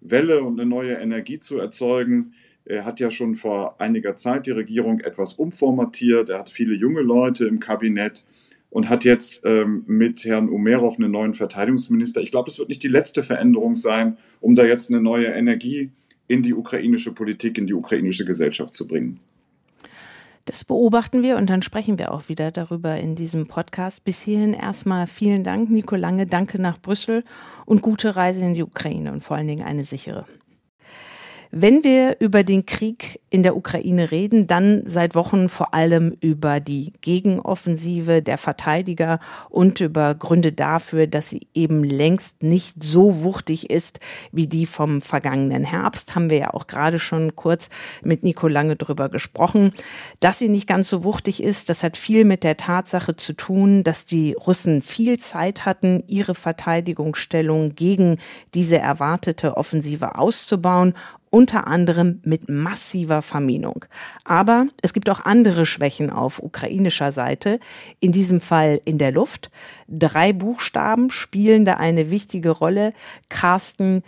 Welle und eine neue Energie zu erzeugen. Er hat ja schon vor einiger Zeit die Regierung etwas umformatiert. Er hat viele junge Leute im Kabinett und hat jetzt ähm, mit Herrn Umerov einen neuen Verteidigungsminister. Ich glaube, es wird nicht die letzte Veränderung sein, um da jetzt eine neue Energie in die ukrainische Politik, in die ukrainische Gesellschaft zu bringen. Das beobachten wir und dann sprechen wir auch wieder darüber in diesem Podcast. Bis hierhin erstmal vielen Dank, Nico Lange. Danke nach Brüssel und gute Reise in die Ukraine und vor allen Dingen eine sichere. Wenn wir über den Krieg in der Ukraine reden, dann seit Wochen vor allem über die Gegenoffensive der Verteidiger und über Gründe dafür, dass sie eben längst nicht so wuchtig ist wie die vom vergangenen Herbst. Haben wir ja auch gerade schon kurz mit Nico Lange drüber gesprochen. Dass sie nicht ganz so wuchtig ist, das hat viel mit der Tatsache zu tun, dass die Russen viel Zeit hatten, ihre Verteidigungsstellung gegen diese erwartete Offensive auszubauen unter anderem mit massiver Verminung. Aber es gibt auch andere Schwächen auf ukrainischer Seite, in diesem Fall in der Luft. Drei Buchstaben spielen da eine wichtige Rolle. Carsten,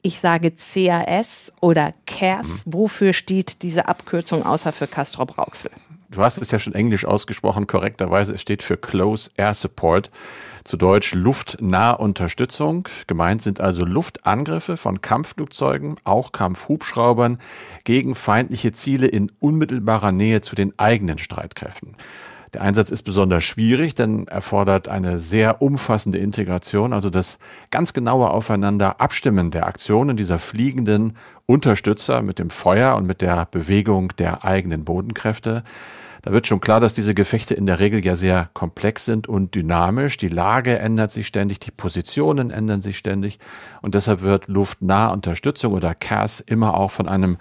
ich sage CAS oder CAS. Mhm. Wofür steht diese Abkürzung außer für Castro Brauxel? Du hast es ja schon englisch ausgesprochen, korrekterweise. Es steht für Close Air Support zu Deutsch Luftnahunterstützung. Gemeint sind also Luftangriffe von Kampfflugzeugen, auch Kampfhubschraubern, gegen feindliche Ziele in unmittelbarer Nähe zu den eigenen Streitkräften. Der Einsatz ist besonders schwierig, denn erfordert eine sehr umfassende Integration, also das ganz genaue Aufeinander Abstimmen der Aktionen dieser fliegenden Unterstützer mit dem Feuer und mit der Bewegung der eigenen Bodenkräfte. Da wird schon klar, dass diese Gefechte in der Regel ja sehr komplex sind und dynamisch. Die Lage ändert sich ständig, die Positionen ändern sich ständig und deshalb wird luftnahe Unterstützung oder CAS immer auch von einem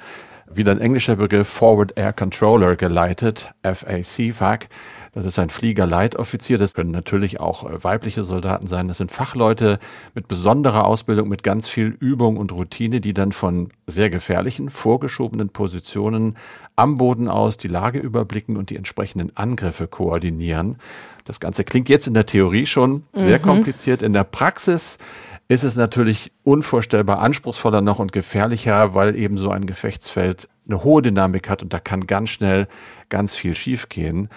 wieder ein englischer Begriff Forward Air Controller geleitet, FAC. Das ist ein Fliegerleitoffizier. Das können natürlich auch äh, weibliche Soldaten sein. Das sind Fachleute mit besonderer Ausbildung, mit ganz viel Übung und Routine, die dann von sehr gefährlichen, vorgeschobenen Positionen am Boden aus die Lage überblicken und die entsprechenden Angriffe koordinieren. Das Ganze klingt jetzt in der Theorie schon sehr mhm. kompliziert. In der Praxis ist es natürlich unvorstellbar anspruchsvoller noch und gefährlicher, weil eben so ein Gefechtsfeld eine hohe Dynamik hat und da kann ganz schnell ganz viel schiefgehen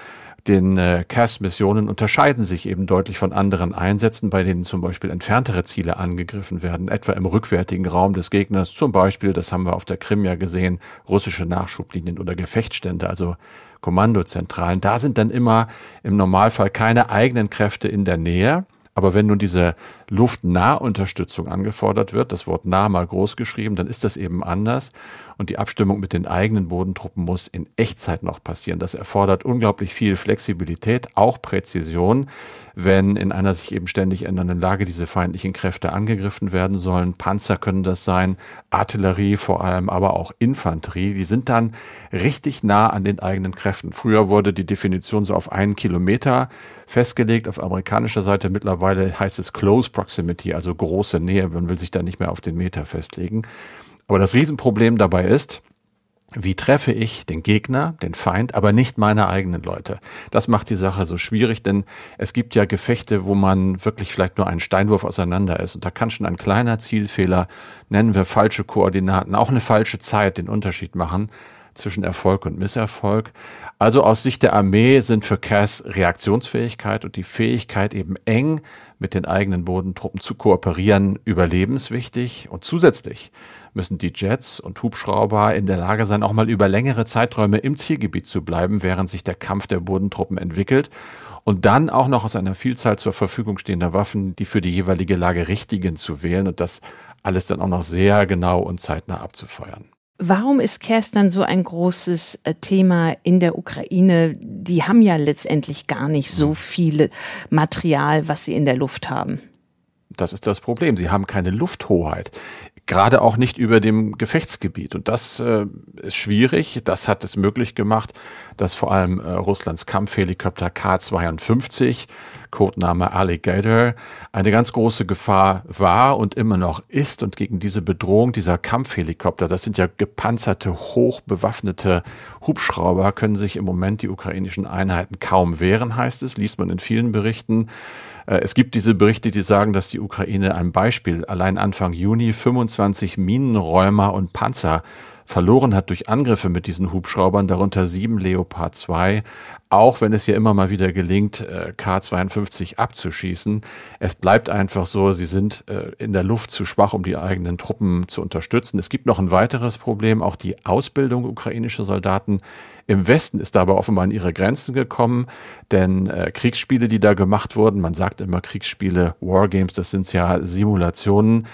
den äh, CAS-Missionen unterscheiden sich eben deutlich von anderen Einsätzen, bei denen zum Beispiel entferntere Ziele angegriffen werden, etwa im rückwärtigen Raum des Gegners, zum Beispiel, das haben wir auf der Krim ja gesehen, russische Nachschublinien oder Gefechtsstände, also Kommandozentralen. Da sind dann immer im Normalfall keine eigenen Kräfte in der Nähe. Aber wenn nun diese Luftnahunterstützung angefordert wird, das Wort nah mal groß geschrieben, dann ist das eben anders und die Abstimmung mit den eigenen Bodentruppen muss in Echtzeit noch passieren. Das erfordert unglaublich viel Flexibilität, auch Präzision, wenn in einer sich eben ständig ändernden Lage diese feindlichen Kräfte angegriffen werden sollen. Panzer können das sein, Artillerie vor allem, aber auch Infanterie. Die sind dann richtig nah an den eigenen Kräften. Früher wurde die Definition so auf einen Kilometer festgelegt. Auf amerikanischer Seite mittlerweile heißt es Close Proximity, also große Nähe. Man will sich da nicht mehr auf den Meter festlegen. Aber das Riesenproblem dabei ist, wie treffe ich den Gegner, den Feind, aber nicht meine eigenen Leute? Das macht die Sache so schwierig, denn es gibt ja Gefechte, wo man wirklich vielleicht nur einen Steinwurf auseinander ist. Und da kann schon ein kleiner Zielfehler, nennen wir falsche Koordinaten, auch eine falsche Zeit den Unterschied machen zwischen Erfolg und Misserfolg. Also aus Sicht der Armee sind für Cass Reaktionsfähigkeit und die Fähigkeit eben eng mit den eigenen Bodentruppen zu kooperieren überlebenswichtig und zusätzlich müssen die Jets und Hubschrauber in der Lage sein, auch mal über längere Zeiträume im Zielgebiet zu bleiben, während sich der Kampf der Bodentruppen entwickelt und dann auch noch aus einer Vielzahl zur Verfügung stehender Waffen die für die jeweilige Lage richtigen zu wählen und das alles dann auch noch sehr genau und zeitnah abzufeuern. Warum ist dann so ein großes äh, Thema in der Ukraine? Die haben ja letztendlich gar nicht so hm. viel Material, was sie in der Luft haben. Das ist das Problem. Sie haben keine Lufthoheit. Gerade auch nicht über dem Gefechtsgebiet. Und das äh, ist schwierig. Das hat es möglich gemacht, dass vor allem äh, Russlands Kampfhelikopter K-52, Codename Alligator, eine ganz große Gefahr war und immer noch ist. Und gegen diese Bedrohung dieser Kampfhelikopter, das sind ja gepanzerte, hochbewaffnete Hubschrauber, können sich im Moment die ukrainischen Einheiten kaum wehren, heißt es, liest man in vielen Berichten. Äh, es gibt diese Berichte, die sagen, dass die Ukraine ein Beispiel allein Anfang Juni 25 Minenräumer und Panzer verloren hat durch Angriffe mit diesen Hubschraubern, darunter sieben Leopard 2, auch wenn es ja immer mal wieder gelingt, äh, K-52 abzuschießen. Es bleibt einfach so, sie sind äh, in der Luft zu schwach, um die eigenen Truppen zu unterstützen. Es gibt noch ein weiteres Problem, auch die Ausbildung ukrainischer Soldaten im Westen ist da aber offenbar an ihre Grenzen gekommen, denn äh, Kriegsspiele, die da gemacht wurden, man sagt immer Kriegsspiele, Wargames, das sind ja Simulationen,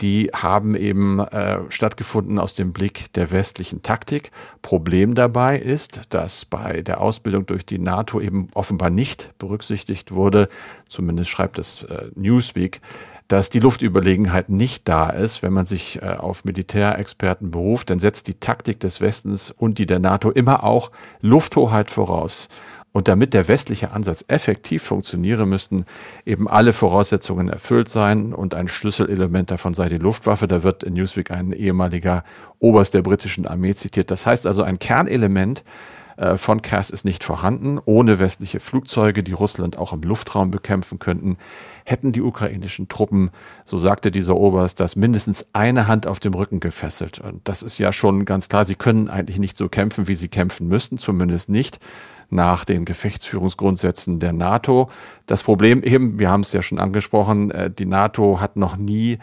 die haben eben äh, stattgefunden aus dem Blick der westlichen Taktik. Problem dabei ist, dass bei der Ausbildung durch die NATO eben offenbar nicht berücksichtigt wurde, zumindest schreibt es äh, Newsweek, dass die Luftüberlegenheit nicht da ist, wenn man sich äh, auf Militärexperten beruft, dann setzt die Taktik des Westens und die der NATO immer auch Lufthoheit voraus. Und damit der westliche Ansatz effektiv funktioniere, müssten eben alle Voraussetzungen erfüllt sein. Und ein Schlüsselelement davon sei die Luftwaffe. Da wird in Newsweek ein ehemaliger Oberst der britischen Armee zitiert. Das heißt also, ein Kernelement äh, von CAS ist nicht vorhanden. Ohne westliche Flugzeuge, die Russland auch im Luftraum bekämpfen könnten, hätten die ukrainischen Truppen, so sagte dieser Oberst, das mindestens eine Hand auf dem Rücken gefesselt. Und das ist ja schon ganz klar, sie können eigentlich nicht so kämpfen, wie sie kämpfen müssten, zumindest nicht nach den Gefechtsführungsgrundsätzen der NATO. Das Problem eben, wir haben es ja schon angesprochen, äh, die NATO hat noch nie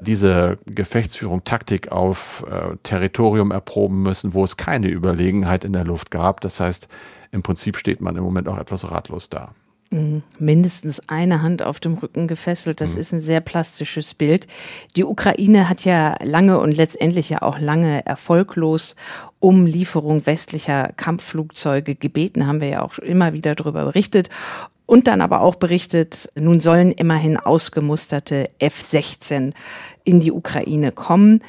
diese Gefechtsführung, Taktik auf äh, Territorium erproben müssen, wo es keine Überlegenheit in der Luft gab. Das heißt, im Prinzip steht man im Moment auch etwas ratlos da. Mhm. Mindestens eine Hand auf dem Rücken gefesselt, das mhm. ist ein sehr plastisches Bild. Die Ukraine hat ja lange und letztendlich ja auch lange erfolglos um Lieferung westlicher Kampfflugzeuge gebeten, haben wir ja auch immer wieder darüber berichtet. Und dann aber auch berichtet, nun sollen immerhin ausgemusterte F-16 in die Ukraine kommen.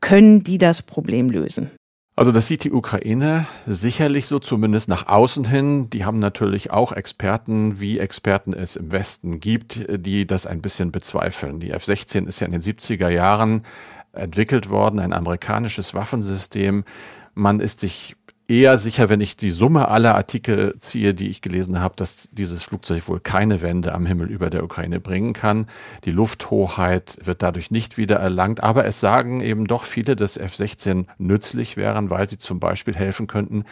Können die das Problem lösen? Also das sieht die Ukraine sicherlich so, zumindest nach außen hin. Die haben natürlich auch Experten, wie Experten es im Westen gibt, die das ein bisschen bezweifeln. Die F-16 ist ja in den 70er Jahren entwickelt worden, ein amerikanisches Waffensystem. Man ist sich eher sicher, wenn ich die Summe aller Artikel ziehe, die ich gelesen habe, dass dieses Flugzeug wohl keine Wende am Himmel über der Ukraine bringen kann. Die Lufthoheit wird dadurch nicht wieder erlangt. Aber es sagen eben doch viele, dass F-16 nützlich wären, weil sie zum Beispiel helfen könnten,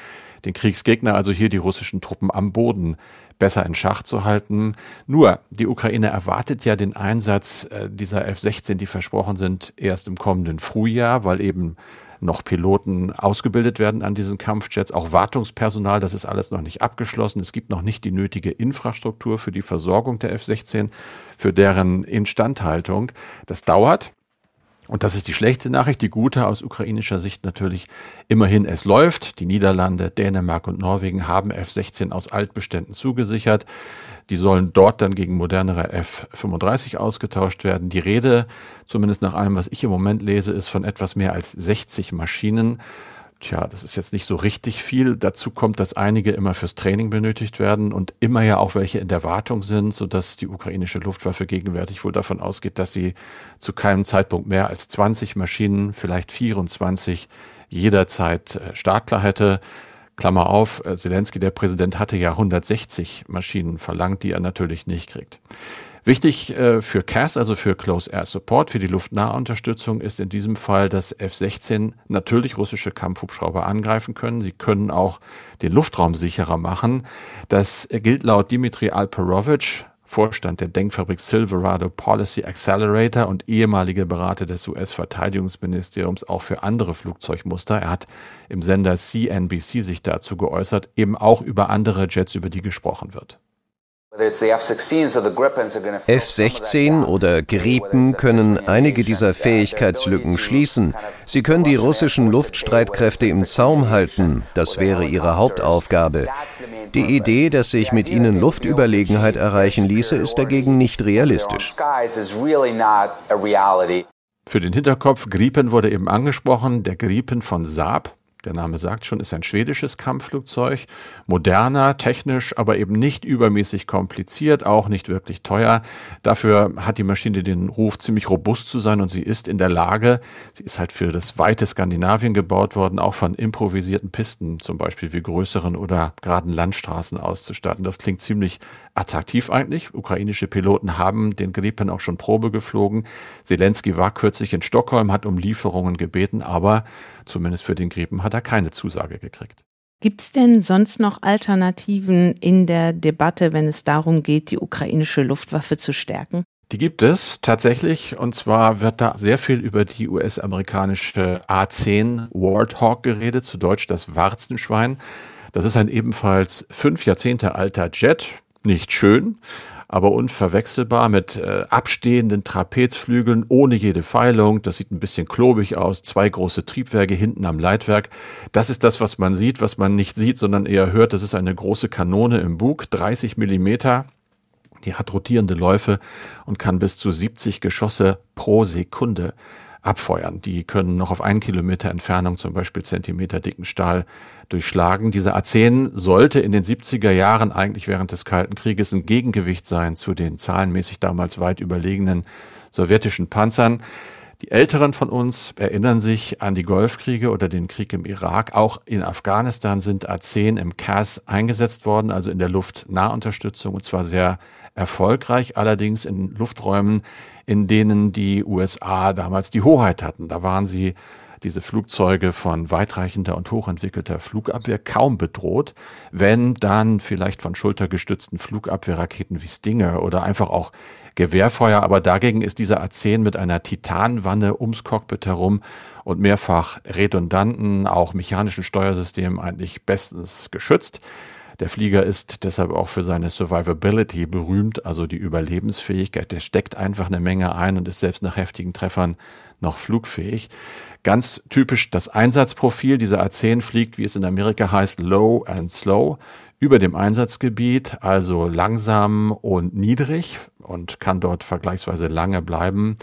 den Kriegsgegner, also hier die russischen Truppen am Boden, besser in Schach zu halten. Nur, die Ukraine erwartet ja den Einsatz äh, dieser F-16, die versprochen sind, erst im kommenden Frühjahr, weil eben noch Piloten ausgebildet werden an diesen Kampfjets, auch Wartungspersonal, das ist alles noch nicht abgeschlossen. Es gibt noch nicht die nötige Infrastruktur für die Versorgung der F-16, für deren Instandhaltung. Das dauert. Und das ist die schlechte Nachricht. Die gute aus ukrainischer Sicht natürlich immerhin, es läuft. Die Niederlande, Dänemark und Norwegen haben F-16 aus Altbeständen zugesichert. Die sollen dort dann gegen modernere F-35 ausgetauscht werden. Die Rede, zumindest nach allem, was ich im Moment lese, ist von etwas mehr als 60 Maschinen. Tja, das ist jetzt nicht so richtig viel. Dazu kommt, dass einige immer fürs Training benötigt werden und immer ja auch welche in der Wartung sind, sodass die ukrainische Luftwaffe gegenwärtig wohl davon ausgeht, dass sie zu keinem Zeitpunkt mehr als 20 Maschinen, vielleicht 24 jederzeit äh, startklar hätte. Klammer auf, äh, Zelensky, der Präsident, hatte ja 160 Maschinen verlangt, die er natürlich nicht kriegt. Wichtig äh, für CAS, also für Close Air Support, für die Luftnahunterstützung, ist in diesem Fall, dass F-16 natürlich russische Kampfhubschrauber angreifen können. Sie können auch den Luftraum sicherer machen. Das gilt laut Dimitri Alperovich, Vorstand der Denkfabrik Silverado Policy Accelerator und ehemaliger Berater des US-Verteidigungsministeriums auch für andere Flugzeugmuster. Er hat im Sender CNBC sich dazu geäußert, eben auch über andere Jets, über die gesprochen wird. F-16 oder Gripen können einige dieser Fähigkeitslücken schließen. Sie können die russischen Luftstreitkräfte im Zaum halten. Das wäre ihre Hauptaufgabe. Die Idee, dass sich mit ihnen Luftüberlegenheit erreichen ließe, ist dagegen nicht realistisch. Für den Hinterkopf, Gripen wurde eben angesprochen, der Gripen von Saab, der Name sagt schon, ist ein schwedisches Kampfflugzeug. Moderner, technisch, aber eben nicht übermäßig kompliziert, auch nicht wirklich teuer. Dafür hat die Maschine den Ruf, ziemlich robust zu sein und sie ist in der Lage, sie ist halt für das weite Skandinavien gebaut worden, auch von improvisierten Pisten, zum Beispiel wie größeren oder geraden Landstraßen auszustatten. Das klingt ziemlich attraktiv eigentlich. Ukrainische Piloten haben den Gripen auch schon Probe geflogen. Zelensky war kürzlich in Stockholm, hat um Lieferungen gebeten, aber zumindest für den Gripen hat er keine Zusage gekriegt. Gibt es denn sonst noch Alternativen in der Debatte, wenn es darum geht, die ukrainische Luftwaffe zu stärken? Die gibt es tatsächlich. Und zwar wird da sehr viel über die US-amerikanische A-10 Warthog geredet, zu Deutsch das Warzenschwein. Das ist ein ebenfalls fünf Jahrzehnte alter Jet. Nicht schön, aber unverwechselbar mit äh, abstehenden Trapezflügeln ohne jede Feilung. Das sieht ein bisschen klobig aus. Zwei große Triebwerke hinten am Leitwerk. Das ist das, was man sieht, was man nicht sieht, sondern eher hört. Das ist eine große Kanone im Bug, 30 Millimeter. Die hat rotierende Läufe und kann bis zu 70 Geschosse pro Sekunde abfeuern. Die können noch auf einen Kilometer Entfernung zum Beispiel Zentimeter dicken Stahl durchschlagen. Diese A10 sollte in den 70er Jahren eigentlich während des Kalten Krieges ein Gegengewicht sein zu den zahlenmäßig damals weit überlegenen sowjetischen Panzern. Die Älteren von uns erinnern sich an die Golfkriege oder den Krieg im Irak. Auch in Afghanistan sind A-10 im CAS eingesetzt worden, also in der Luftnahunterstützung, und zwar sehr erfolgreich, allerdings in Lufträumen, in denen die USA damals die Hoheit hatten. Da waren sie diese Flugzeuge von weitreichender und hochentwickelter Flugabwehr kaum bedroht, wenn dann vielleicht von schultergestützten Flugabwehrraketen wie Stinger oder einfach auch Gewehrfeuer, aber dagegen ist dieser A-10 mit einer Titanwanne ums Cockpit herum und mehrfach redundanten, auch mechanischen Steuersystemen eigentlich bestens geschützt. Der Flieger ist deshalb auch für seine Survivability berühmt, also die Überlebensfähigkeit. Der steckt einfach eine Menge ein und ist selbst nach heftigen Treffern noch flugfähig. Ganz typisch das Einsatzprofil. Dieser A10 fliegt, wie es in Amerika heißt, low and slow über dem Einsatzgebiet, also langsam und niedrig und kann dort vergleichsweise lange bleiben.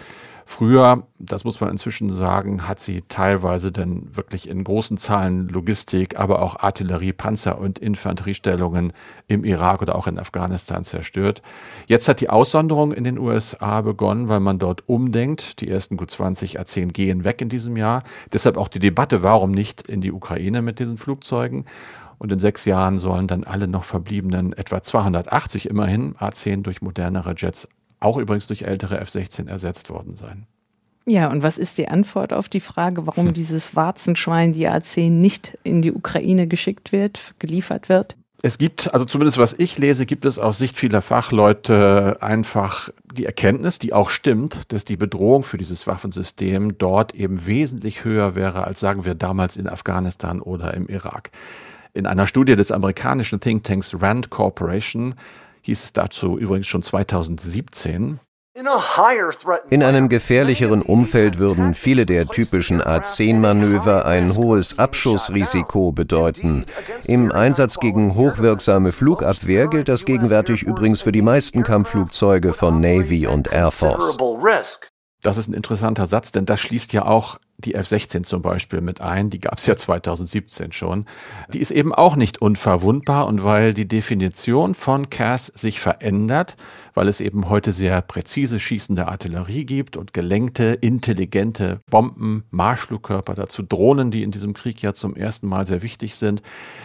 Früher, das muss man inzwischen sagen, hat sie teilweise dann wirklich in großen Zahlen Logistik, aber auch Artillerie, Panzer und Infanteriestellungen im Irak oder auch in Afghanistan zerstört. Jetzt hat die Aussonderung in den USA begonnen, weil man dort umdenkt. Die ersten gut 20 A10 gehen weg in diesem Jahr. Deshalb auch die Debatte, warum nicht in die Ukraine mit diesen Flugzeugen. Und in sechs Jahren sollen dann alle noch verbliebenen etwa 280 immerhin A10 durch modernere Jets auch übrigens durch ältere F-16 ersetzt worden sein. Ja, und was ist die Antwort auf die Frage, warum hm. dieses Warzenschwein, die A10, nicht in die Ukraine geschickt wird, geliefert wird? Es gibt, also zumindest was ich lese, gibt es aus Sicht vieler Fachleute einfach die Erkenntnis, die auch stimmt, dass die Bedrohung für dieses Waffensystem dort eben wesentlich höher wäre, als sagen wir damals in Afghanistan oder im Irak. In einer Studie des amerikanischen Thinktanks Rand Corporation hieß es dazu übrigens schon 2017. In einem gefährlicheren Umfeld würden viele der typischen A-10-Manöver ein hohes Abschussrisiko bedeuten. Im Einsatz gegen hochwirksame Flugabwehr gilt das gegenwärtig übrigens für die meisten Kampfflugzeuge von Navy und Air Force. Das ist ein interessanter Satz, denn das schließt ja auch die F-16 zum Beispiel mit ein, die gab es ja 2017 schon. Die ist eben auch nicht unverwundbar und weil die Definition von CAS sich verändert, weil es eben heute sehr präzise schießende Artillerie gibt und gelenkte, intelligente Bomben, Marschflugkörper, dazu Drohnen, die in diesem Krieg ja zum ersten Mal sehr wichtig sind.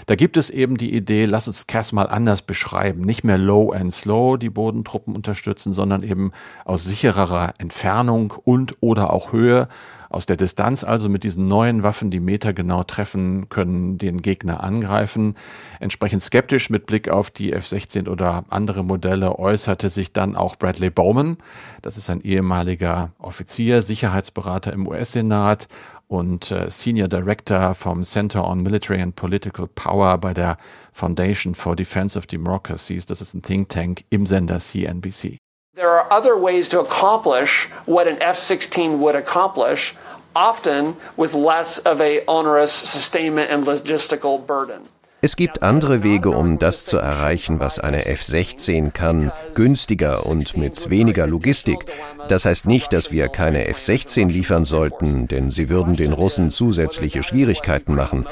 Da gibt es eben die Idee, lass uns CAS mal anders beschreiben. Nicht mehr low and slow die Bodentruppen unterstützen, sondern eben aus sichererer Entfernung und oder auch Höhe aus der Distanz also mit diesen neuen Waffen, die metergenau treffen können, den Gegner angreifen. Entsprechend skeptisch mit Blick auf die F-16 oder andere Modelle äußerte sich dann auch Bradley Bowman. Das ist ein ehemaliger Offizier, Sicherheitsberater im US-Senat und äh, Senior Director vom Center on Military and Political Power bei der Foundation for Defense of Democracies. Das ist ein Think Tank im Sender CNBC. There are other ways to accomplish what an F 16 would accomplish, often with less of a onerous sustainment and logistical burden. Es gibt andere Wege, um das zu erreichen, was eine F-16 kann, günstiger und mit weniger Logistik. Das heißt nicht, dass wir keine F-16 liefern sollten, denn sie würden den Russen zusätzliche Schwierigkeiten machen.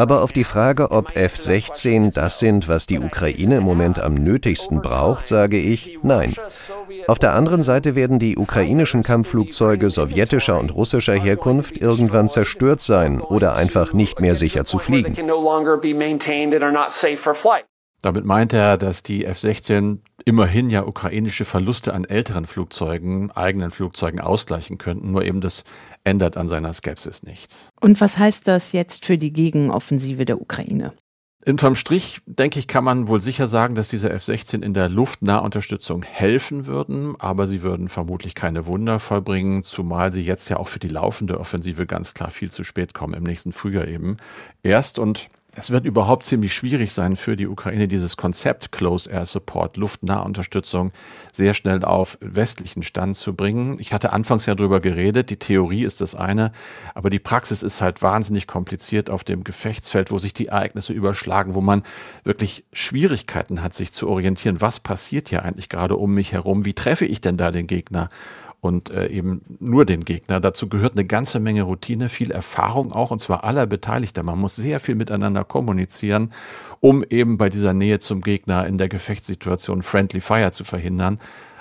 Aber auf die Frage, ob F-16 das sind, was die Ukraine im Moment am nötigsten braucht, sage ich nein. Auf der anderen Seite werden die ukrainischen Kampfflugzeuge sowjetischer und russischer Herkunft irgendwann zerstört sein oder einfach nicht mehr sicher zu fliegen. Damit meint er, dass die F-16 immerhin ja ukrainische Verluste an älteren Flugzeugen, eigenen Flugzeugen ausgleichen könnten, nur eben das ändert an seiner Skepsis nichts. Und was heißt das jetzt für die Gegenoffensive der Ukraine? Unterm Strich, denke ich, kann man wohl sicher sagen, dass diese F-16 in der Luftnahunterstützung helfen würden, aber sie würden vermutlich keine Wunder vollbringen, zumal sie jetzt ja auch für die laufende Offensive ganz klar viel zu spät kommen, im nächsten Frühjahr eben. Erst und es wird überhaupt ziemlich schwierig sein für die Ukraine, dieses Konzept Close Air Support, Luftnahunterstützung, sehr schnell auf westlichen Stand zu bringen. Ich hatte anfangs ja drüber geredet, die Theorie ist das eine, aber die Praxis ist halt wahnsinnig kompliziert auf dem Gefechtsfeld, wo sich die Ereignisse überschlagen, wo man wirklich Schwierigkeiten hat, sich zu orientieren. Was passiert hier eigentlich gerade um mich herum? Wie treffe ich denn da den Gegner? Und äh, eben nur den Gegner. Dazu gehört eine ganze Menge Routine, viel Erfahrung auch, und zwar aller Beteiligter. Man muss sehr viel miteinander kommunizieren, um eben bei dieser Nähe zum Gegner in der Gefechtssituation Friendly Fire zu verhindern.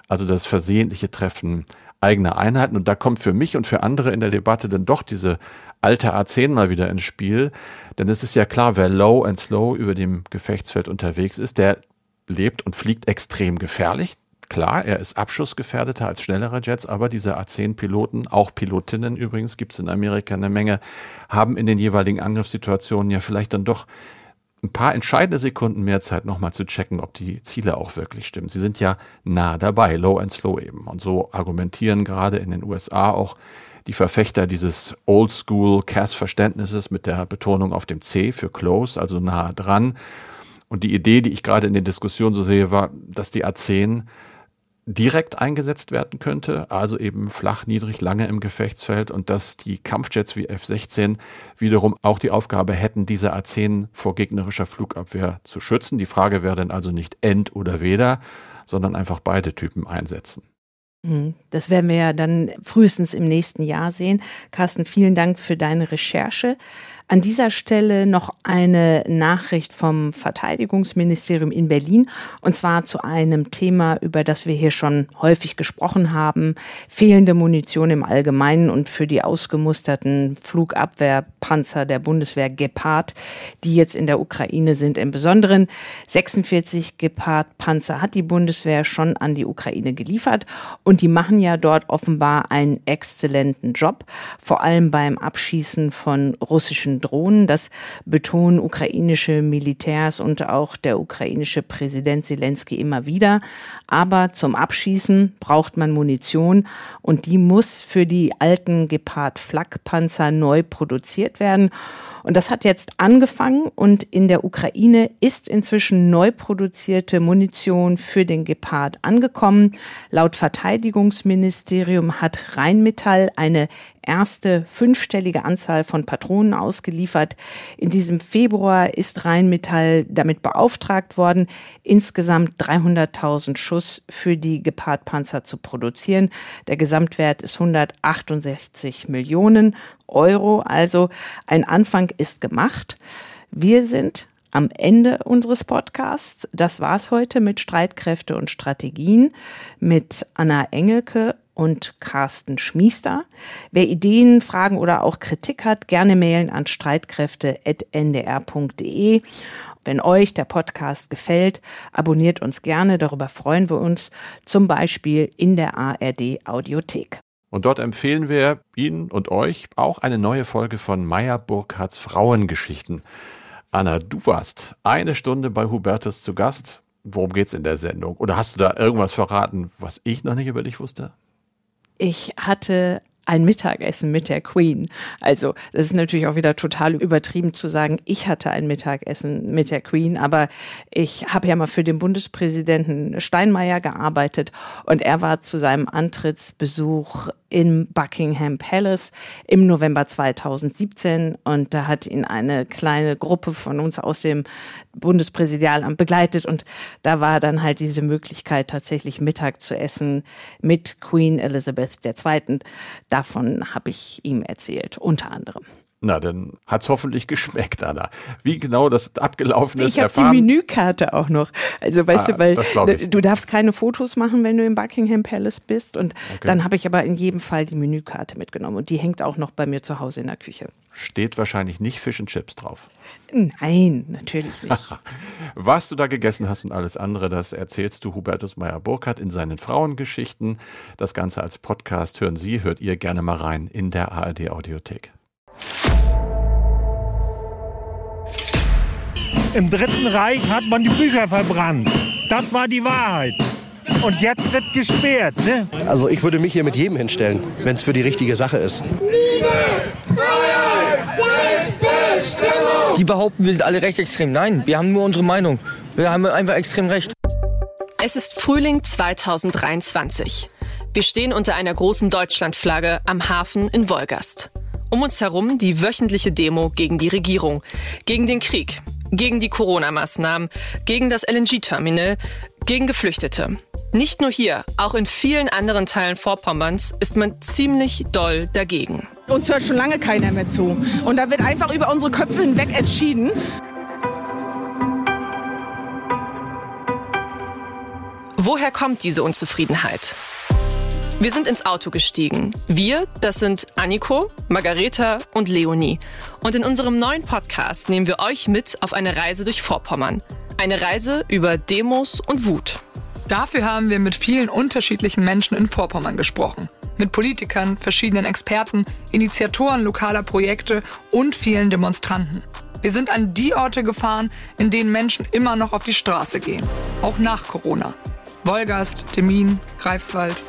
Also das versehentliche Treffen eigener Einheiten. Und da kommt für mich und für andere in der Debatte dann doch diese alte A10 mal wieder ins Spiel. Denn es ist ja klar, wer low and slow über dem Gefechtsfeld unterwegs ist, der lebt und fliegt extrem gefährlich. Klar, er ist abschussgefährdeter als schnellere Jets, aber diese A-10-Piloten, auch Pilotinnen übrigens, gibt es in Amerika eine Menge, haben in den jeweiligen Angriffssituationen ja vielleicht dann doch ein paar entscheidende Sekunden mehr Zeit, nochmal zu checken, ob die Ziele auch wirklich stimmen. Sie sind ja nah dabei, low and slow eben. Und so argumentieren gerade in den USA auch die Verfechter dieses Oldschool CAS-Verständnisses mit der Betonung auf dem C für close, also nah dran. Und die Idee, die ich gerade in den Diskussionen so sehe, war, dass die A10 direkt eingesetzt werden könnte, also eben flach, niedrig, lange im Gefechtsfeld und dass die Kampfjets wie F-16 wiederum auch die Aufgabe hätten, diese A-10 vor gegnerischer Flugabwehr zu schützen. Die Frage wäre dann also nicht end oder weder, sondern einfach beide Typen einsetzen. Hm, das werden wir ja dann frühestens im nächsten Jahr sehen. Carsten, vielen Dank für deine Recherche. An dieser Stelle noch eine Nachricht vom Verteidigungsministerium in Berlin und zwar zu einem Thema, über das wir hier schon häufig gesprochen haben. Fehlende Munition im Allgemeinen und für die ausgemusterten Flugabwehrpanzer der Bundeswehr Gepard, die jetzt in der Ukraine sind im Besonderen. 46 Gepard-Panzer hat die Bundeswehr schon an die Ukraine geliefert und die machen ja dort offenbar einen exzellenten Job, vor allem beim Abschießen von russischen Drohnen. Das betonen ukrainische Militärs und auch der ukrainische Präsident Zelensky immer wieder. Aber zum Abschießen braucht man Munition und die muss für die alten Gepard-Flakpanzer neu produziert werden. Und das hat jetzt angefangen und in der Ukraine ist inzwischen neu produzierte Munition für den Gepard angekommen. Laut Verteidigungsministerium hat Rheinmetall eine erste fünfstellige Anzahl von Patronen ausgeliefert. In diesem Februar ist Rheinmetall damit beauftragt worden, insgesamt 300.000 Schuss für die Gepard-Panzer zu produzieren. Der Gesamtwert ist 168 Millionen Euro. Also ein Anfang ist gemacht. Wir sind am Ende unseres Podcasts. Das war's heute mit Streitkräfte und Strategien mit Anna Engelke und Carsten Schmiester. Wer Ideen, Fragen oder auch Kritik hat, gerne mailen an streitkräfte.ndr.de. Wenn euch der Podcast gefällt, abonniert uns gerne, darüber freuen wir uns, zum Beispiel in der ARD Audiothek. Und dort empfehlen wir Ihnen und euch auch eine neue Folge von Meyer Burkhardts Frauengeschichten. Anna, du warst eine Stunde bei Hubertus zu Gast. Worum geht's in der Sendung? Oder hast du da irgendwas verraten, was ich noch nicht über dich wusste? Ich hatte ein Mittagessen mit der Queen. Also das ist natürlich auch wieder total übertrieben zu sagen, ich hatte ein Mittagessen mit der Queen, aber ich habe ja mal für den Bundespräsidenten Steinmeier gearbeitet und er war zu seinem Antrittsbesuch im Buckingham Palace im November 2017 und da hat ihn eine kleine Gruppe von uns aus dem Bundespräsidialamt begleitet und da war dann halt diese Möglichkeit tatsächlich Mittag zu essen mit Queen Elizabeth II. Davon habe ich ihm erzählt, unter anderem. Na, dann hat's hoffentlich geschmeckt, Anna. Wie genau das abgelaufen ist, ich habe die Menükarte auch noch. Also weißt ah, du, weil du darfst keine Fotos machen, wenn du im Buckingham Palace bist. Und okay. dann habe ich aber in jedem Fall die Menükarte mitgenommen. Und die hängt auch noch bei mir zu Hause in der Küche. Steht wahrscheinlich nicht Fish and Chips drauf. Nein, natürlich nicht. Was du da gegessen hast und alles andere, das erzählst du Hubertus Meyer-Burkhardt in seinen Frauengeschichten. Das Ganze als Podcast hören Sie, hört ihr gerne mal rein in der ARD Audiothek. Im Dritten Reich hat man die Bücher verbrannt. Das war die Wahrheit. Und jetzt wird gesperrt. Ne? Also ich würde mich hier mit jedem hinstellen, wenn es für die richtige Sache ist. Liebe, Freiheit, Selbstbestimmung! Die behaupten, wir sind alle rechtsextrem. Nein, wir haben nur unsere Meinung. Wir haben einfach extrem recht. Es ist Frühling 2023. Wir stehen unter einer großen Deutschlandflagge am Hafen in Wolgast. Um uns herum die wöchentliche Demo gegen die Regierung, gegen den Krieg, gegen die Corona-Maßnahmen, gegen das LNG-Terminal, gegen Geflüchtete. Nicht nur hier, auch in vielen anderen Teilen Vorpommerns ist man ziemlich doll dagegen. Uns hört schon lange keiner mehr zu. Und da wird einfach über unsere Köpfe hinweg entschieden. Woher kommt diese Unzufriedenheit? Wir sind ins Auto gestiegen. Wir, das sind Anniko, Margareta und Leonie. Und in unserem neuen Podcast nehmen wir euch mit auf eine Reise durch Vorpommern. Eine Reise über Demos und Wut. Dafür haben wir mit vielen unterschiedlichen Menschen in Vorpommern gesprochen. Mit Politikern, verschiedenen Experten, Initiatoren lokaler Projekte und vielen Demonstranten. Wir sind an die Orte gefahren, in denen Menschen immer noch auf die Straße gehen. Auch nach Corona. Wolgast, Demin, Greifswald.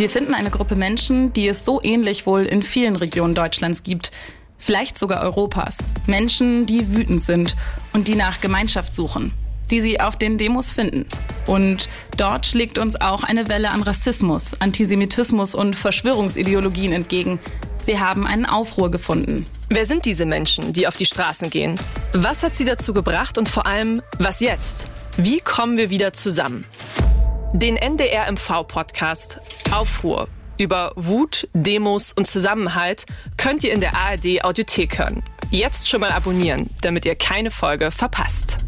Wir finden eine Gruppe Menschen, die es so ähnlich wohl in vielen Regionen Deutschlands gibt, vielleicht sogar Europas. Menschen, die wütend sind und die nach Gemeinschaft suchen, die sie auf den Demos finden. Und dort schlägt uns auch eine Welle an Rassismus, Antisemitismus und Verschwörungsideologien entgegen. Wir haben einen Aufruhr gefunden. Wer sind diese Menschen, die auf die Straßen gehen? Was hat sie dazu gebracht und vor allem, was jetzt? Wie kommen wir wieder zusammen? Den NDR MV Podcast Aufruhr über Wut, Demos und Zusammenhalt könnt ihr in der ARD Audiothek hören. Jetzt schon mal abonnieren, damit ihr keine Folge verpasst.